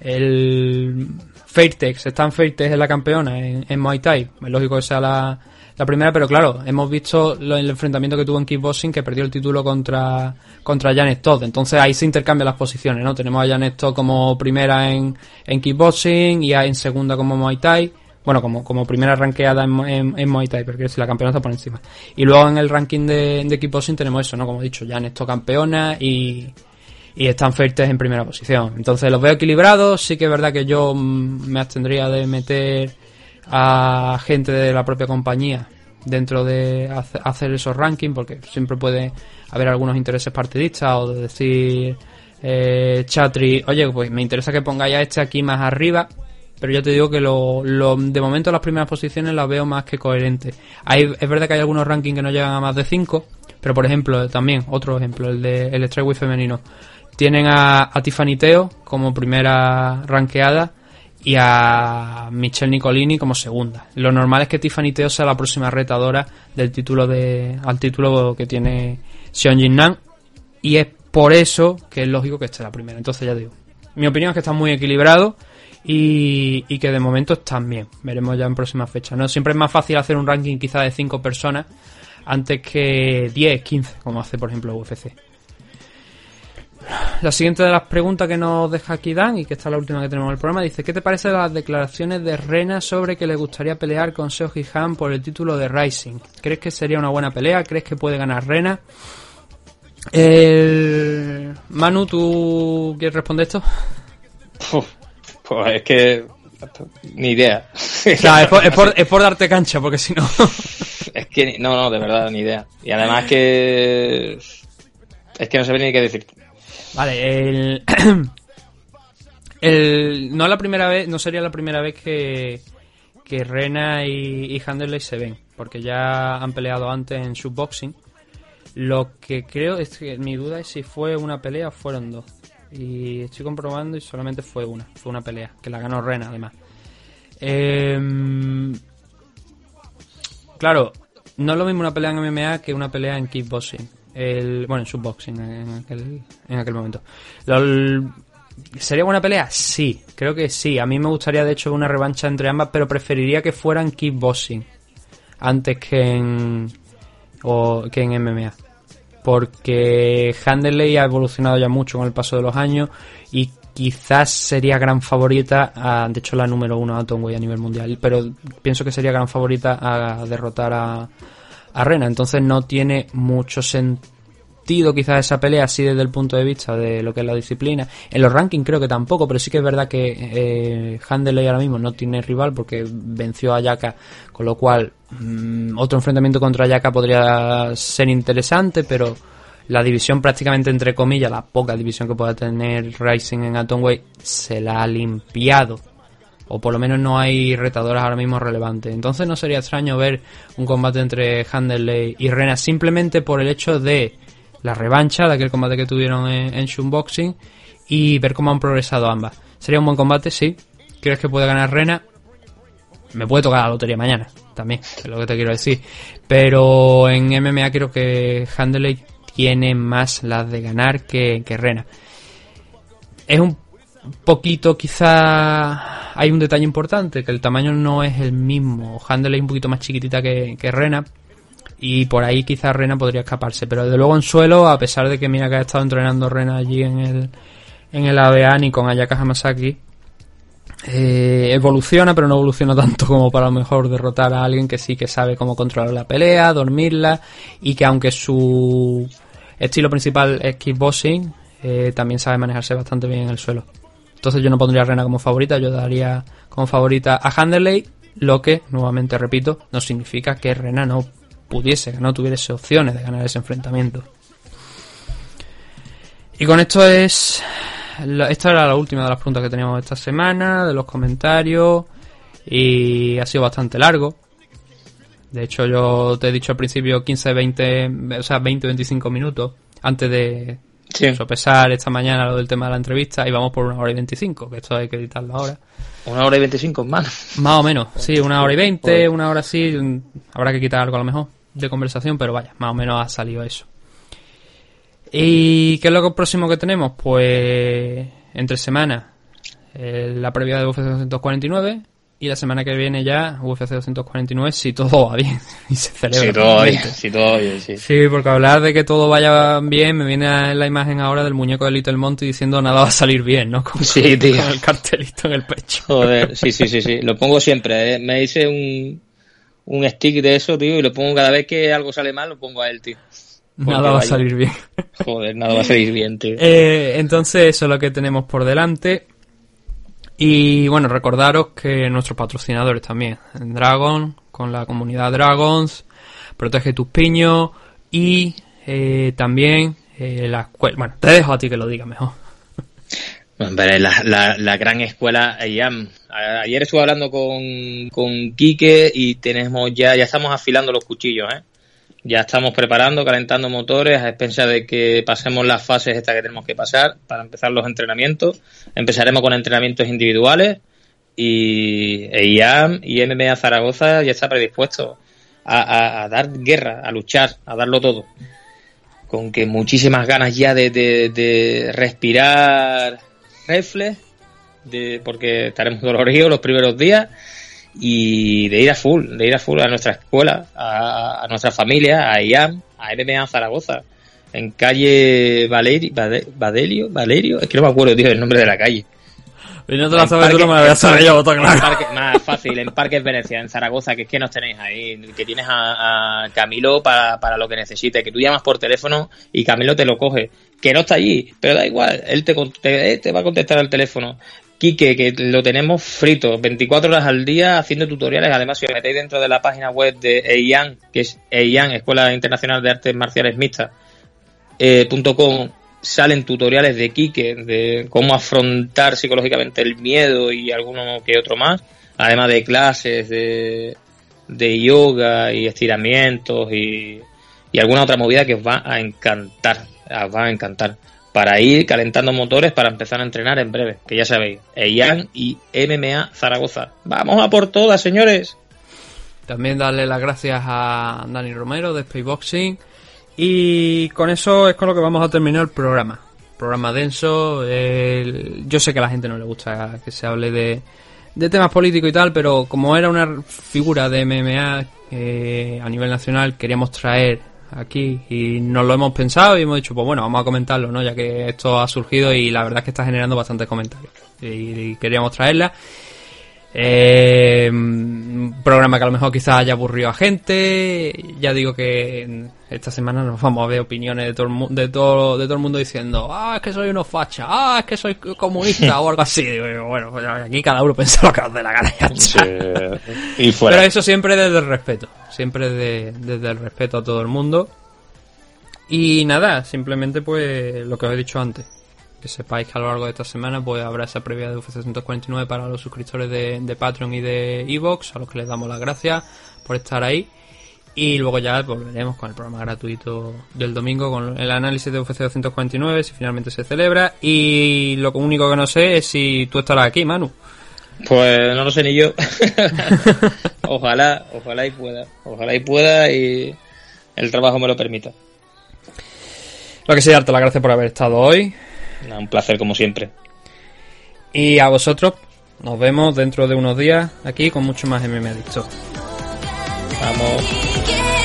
El Fairtex, Stan Fairtex es la campeona en, Muay Thai. Es lógico que sea la, la primera, pero claro, hemos visto lo- el enfrentamiento que tuvo en kickboxing que perdió el título contra contra Janet Todd. Entonces ahí se intercambian las posiciones, ¿no? Tenemos a Janet Todd como primera en, en kickboxing y a- en segunda como Muay Thai. Bueno, como, como primera ranqueada en, en, en Muay Thai, porque si la campeona está por encima. Y luego en el ranking de, de kickboxing tenemos eso, ¿no? Como he dicho, Janet Todd campeona y, y están Fairtes en primera posición. Entonces los veo equilibrados. Sí que es verdad que yo mm, me abstendría de meter a gente de la propia compañía dentro de hace- hacer esos rankings porque siempre puede haber algunos intereses partidistas o de decir eh, Chatri, oye, pues me interesa que pongáis a este aquí más arriba. Pero yo te digo que lo, lo- de momento las primeras posiciones las veo más que coherentes. Hay, es verdad que hay algunos rankings que no llegan a más de 5, pero por ejemplo, también, otro ejemplo, el de el Strikeway femenino. Tienen a, a Tiffany Teo como primera ranqueada y a Michelle Nicolini como segunda. Lo normal es que Tiffany Teo sea la próxima retadora del título de al título que tiene Seon Jin Nam y es por eso que es lógico que esté la primera. Entonces ya digo, mi opinión es que están muy equilibrados y, y que de momento están bien. Veremos ya en próximas fechas. No siempre es más fácil hacer un ranking quizá de 5 personas antes que 10, 15, como hace por ejemplo UFC. La siguiente de las preguntas que nos deja aquí Dan, y que esta es la última que tenemos en el programa, dice, ¿qué te parece las declaraciones de Rena sobre que le gustaría pelear con Seo Han por el título de Rising? ¿Crees que sería una buena pelea? ¿Crees que puede ganar Rena? El... Manu, ¿tú quieres responder esto? Uf, pues es que. Ni idea. Es por, es por- es por darte cancha, porque si no... Es que no, no, de verdad, ni idea. Y además que. Es que no sé ni qué decirte. Vale, el... el... No la primera vez, no sería la primera vez que, que Rena y, y Handerley se ven, porque ya han peleado antes en shootboxing. Lo que creo es que mi duda es si fue una pelea o fueron dos. Y estoy comprobando y solamente fue una, fue una pelea, que la ganó Rena además. Em, Claro, no es lo mismo una pelea en MMA que una pelea en kickboxing. El, bueno, en shootboxing en aquel, en aquel momento. ¿Sería buena pelea? Sí, creo que sí. A mí me gustaría, de hecho, una revancha entre ambas, pero preferiría que fuera en kickboxing antes que en, o, que en MMA. Porque Handerley ha evolucionado ya mucho con el paso de los años y quizás sería gran favorita, a, de hecho la número uno a Tongway a nivel mundial, pero pienso que sería gran favorita a derrotar a, a Rena. Entonces no tiene mucho sentido quizás esa pelea así desde el punto de vista de lo que es la disciplina. En los rankings creo que tampoco, pero sí que es verdad que eh, Handeley ahora mismo no tiene rival porque venció a Yaka, con lo cual mm, otro enfrentamiento contra Yaka podría ser interesante, pero la división prácticamente entre comillas, la poca división que pueda tener Rising en Atomway, se la ha limpiado o por lo menos no hay retadoras ahora mismo relevantes. Entonces no sería extraño ver un combate entre Handerley y Rena simplemente por el hecho de la revancha de aquel combate que tuvieron en, en Shunboxing y ver cómo han progresado ambas. Sería un buen combate, sí. ¿Crees que puede ganar Rena? Me puede tocar la lotería mañana, también, es lo que te quiero decir. Pero en MMA creo que Handerley tiene más las de ganar que, que Rena. Es un poquito quizá hay un detalle importante que el tamaño no es el mismo. Handel es un poquito más chiquitita que, Rena y por ahí quizá Rena podría escaparse. Pero desde luego en suelo a pesar de que mira que ha estado entrenando Rena allí en el en el ABA y con Ayaka Hamasaki eh, evoluciona pero no evoluciona tanto como para a lo mejor derrotar a alguien que sí que sabe cómo controlar la pelea dormirla y que aunque su estilo principal es kickboxing eh, también sabe manejarse bastante bien en el suelo entonces yo no pondría a Rena como favorita, yo daría como favorita a Handerley, lo que, nuevamente repito, no significa que Rena no pudiese, no tuviese opciones de ganar ese enfrentamiento. Y con esto es... esta era la última de las preguntas que teníamos esta semana, de los comentarios, y ha sido bastante largo. De hecho, yo te he dicho al principio 15, 20, o sea, 20, 25 minutos antes de, Sí. sopesar esta mañana lo del tema de la entrevista y vamos por una hora y 25, que esto hay que editarlo ahora. Una hora y veinticinco más. Más o menos, sí, una hora y veinte, Joder. una hora así, mm, habrá que quitar algo a lo mejor de conversación, pero vaya, más o menos ha salido eso. ¿Y qué es lo próximo que tenemos? Pues entre semanas, eh, la previa de UFC 249, Y la semana que viene ya, UFC 249, si todo va bien. Y se celebra. Sí, todo bien, finalmente. sí, todo bien, sí. Sí, porque hablar de que todo vaya bien, me viene a la imagen ahora del muñeco de Little Monty diciendo nada va a salir bien, ¿no? Con, Sí, tío. con el cartelito en el pecho. Joder, sí, sí, sí, sí. Lo pongo siempre, ¿eh? Me hice un, un stick de eso, tío, y lo pongo cada vez que algo sale mal, lo pongo a él, tío. Porque Nada va a salir bien. Joder, nada va a salir bien, tío. Eh, entonces, eso es lo que tenemos por delante. Y bueno, recordaros que nuestros patrocinadores también. Dragon, con la comunidad Dragons, Protege tus piños y eh, también eh, la escuela. Bueno, te dejo a ti que lo digas mejor. La, la, la gran escuela. A- Ayer estuve hablando con, con Quique y tenemos ya, ya estamos afilando los cuchillos, ¿eh? Ya estamos preparando, calentando motores a expensas de que pasemos las fases estas que tenemos que pasar para empezar los entrenamientos. Empezaremos con entrenamientos individuales y e IAM y MMA Zaragoza ya está predispuesto a, dar guerra, a luchar, a darlo todo. Con que muchísimas ganas ya de, de, de respirar reflex, de, porque estaremos doloridos los primeros días y de ir a full, de ir a full a nuestra escuela, a, a nuestra familia, a IAM, a MMA Zaragoza, en calle Valeri, Vade- Vadelio, Valerio, es que no me acuerdo, tío, el nombre de la calle. Y no te la En sabes tú, no me la voy a saber yo, claro. Parque- más fácil, en Parques Venecia, en Zaragoza, que es que nos tenéis ahí, que tienes a, a Camilo para, para lo que necesites, que tú llamas por teléfono y Camilo te lo coge, que no está allí, pero da igual, él te, te, te va a contestar al teléfono. Quique, que lo tenemos frito, 24 horas al día haciendo tutoriales, además si os metéis dentro de la página web de EIAN, que es EIAN, Escuela Internacional de Artes Marciales Mixtas, eh, com salen tutoriales de Quique de cómo afrontar psicológicamente el miedo y alguno que otro más, además de clases de, de yoga y estiramientos y, y alguna otra movida que os va a encantar, os va a encantar. Para ir calentando motores para empezar a entrenar en breve, que ya sabéis, EIAN y MMA Zaragoza. Vamos a por todas, señores. También darle las gracias a Dani Romero de Spaceboxing. Y con eso es con lo que vamos a terminar el programa. Programa denso. el- Yo sé que a la gente no le gusta que se hable de, de temas políticos y tal, pero como era una figura de MMA eh, a nivel nacional, queríamos traer aquí y nos lo hemos pensado y hemos dicho, pues bueno, vamos a comentarlo, ¿no? Ya que esto ha surgido y la verdad es que está generando bastantes comentarios. Y, y queríamos traerla. Eh, un programa que a lo mejor quizás haya aburrido a gente. Ya digo que esta semana nos vamos a ver opiniones de todo el, mu- de todo, de todo el mundo diciendo, ah, es que soy unos facha, ah, es que soy comunista o algo así. Digo, bueno, pues aquí cada uno piensa lo que os dé la gana. y fuera. Pero eso siempre desde el respeto, siempre de- desde el respeto a todo el mundo. Y nada, simplemente pues lo que os he dicho antes. Que sepáis que a lo largo de esta semana pues habrá esa previa de UFC 149 para los suscriptores de, de Patreon y de Evox, a los que les damos las gracias por estar ahí. Y luego ya volveremos con el programa gratuito del domingo con el análisis de UFC 249 si finalmente se celebra. Y lo único que no sé es si tú estarás aquí, Manu. Pues no lo sé ni yo. ojalá, ojalá y pueda. Ojalá y pueda y el trabajo me lo permita. Lo que sea, darte las gracias por haber estado hoy. Un placer como siempre. Y a vosotros, nos vemos dentro de unos días aquí con mucho más MMA Adicto. Vamos.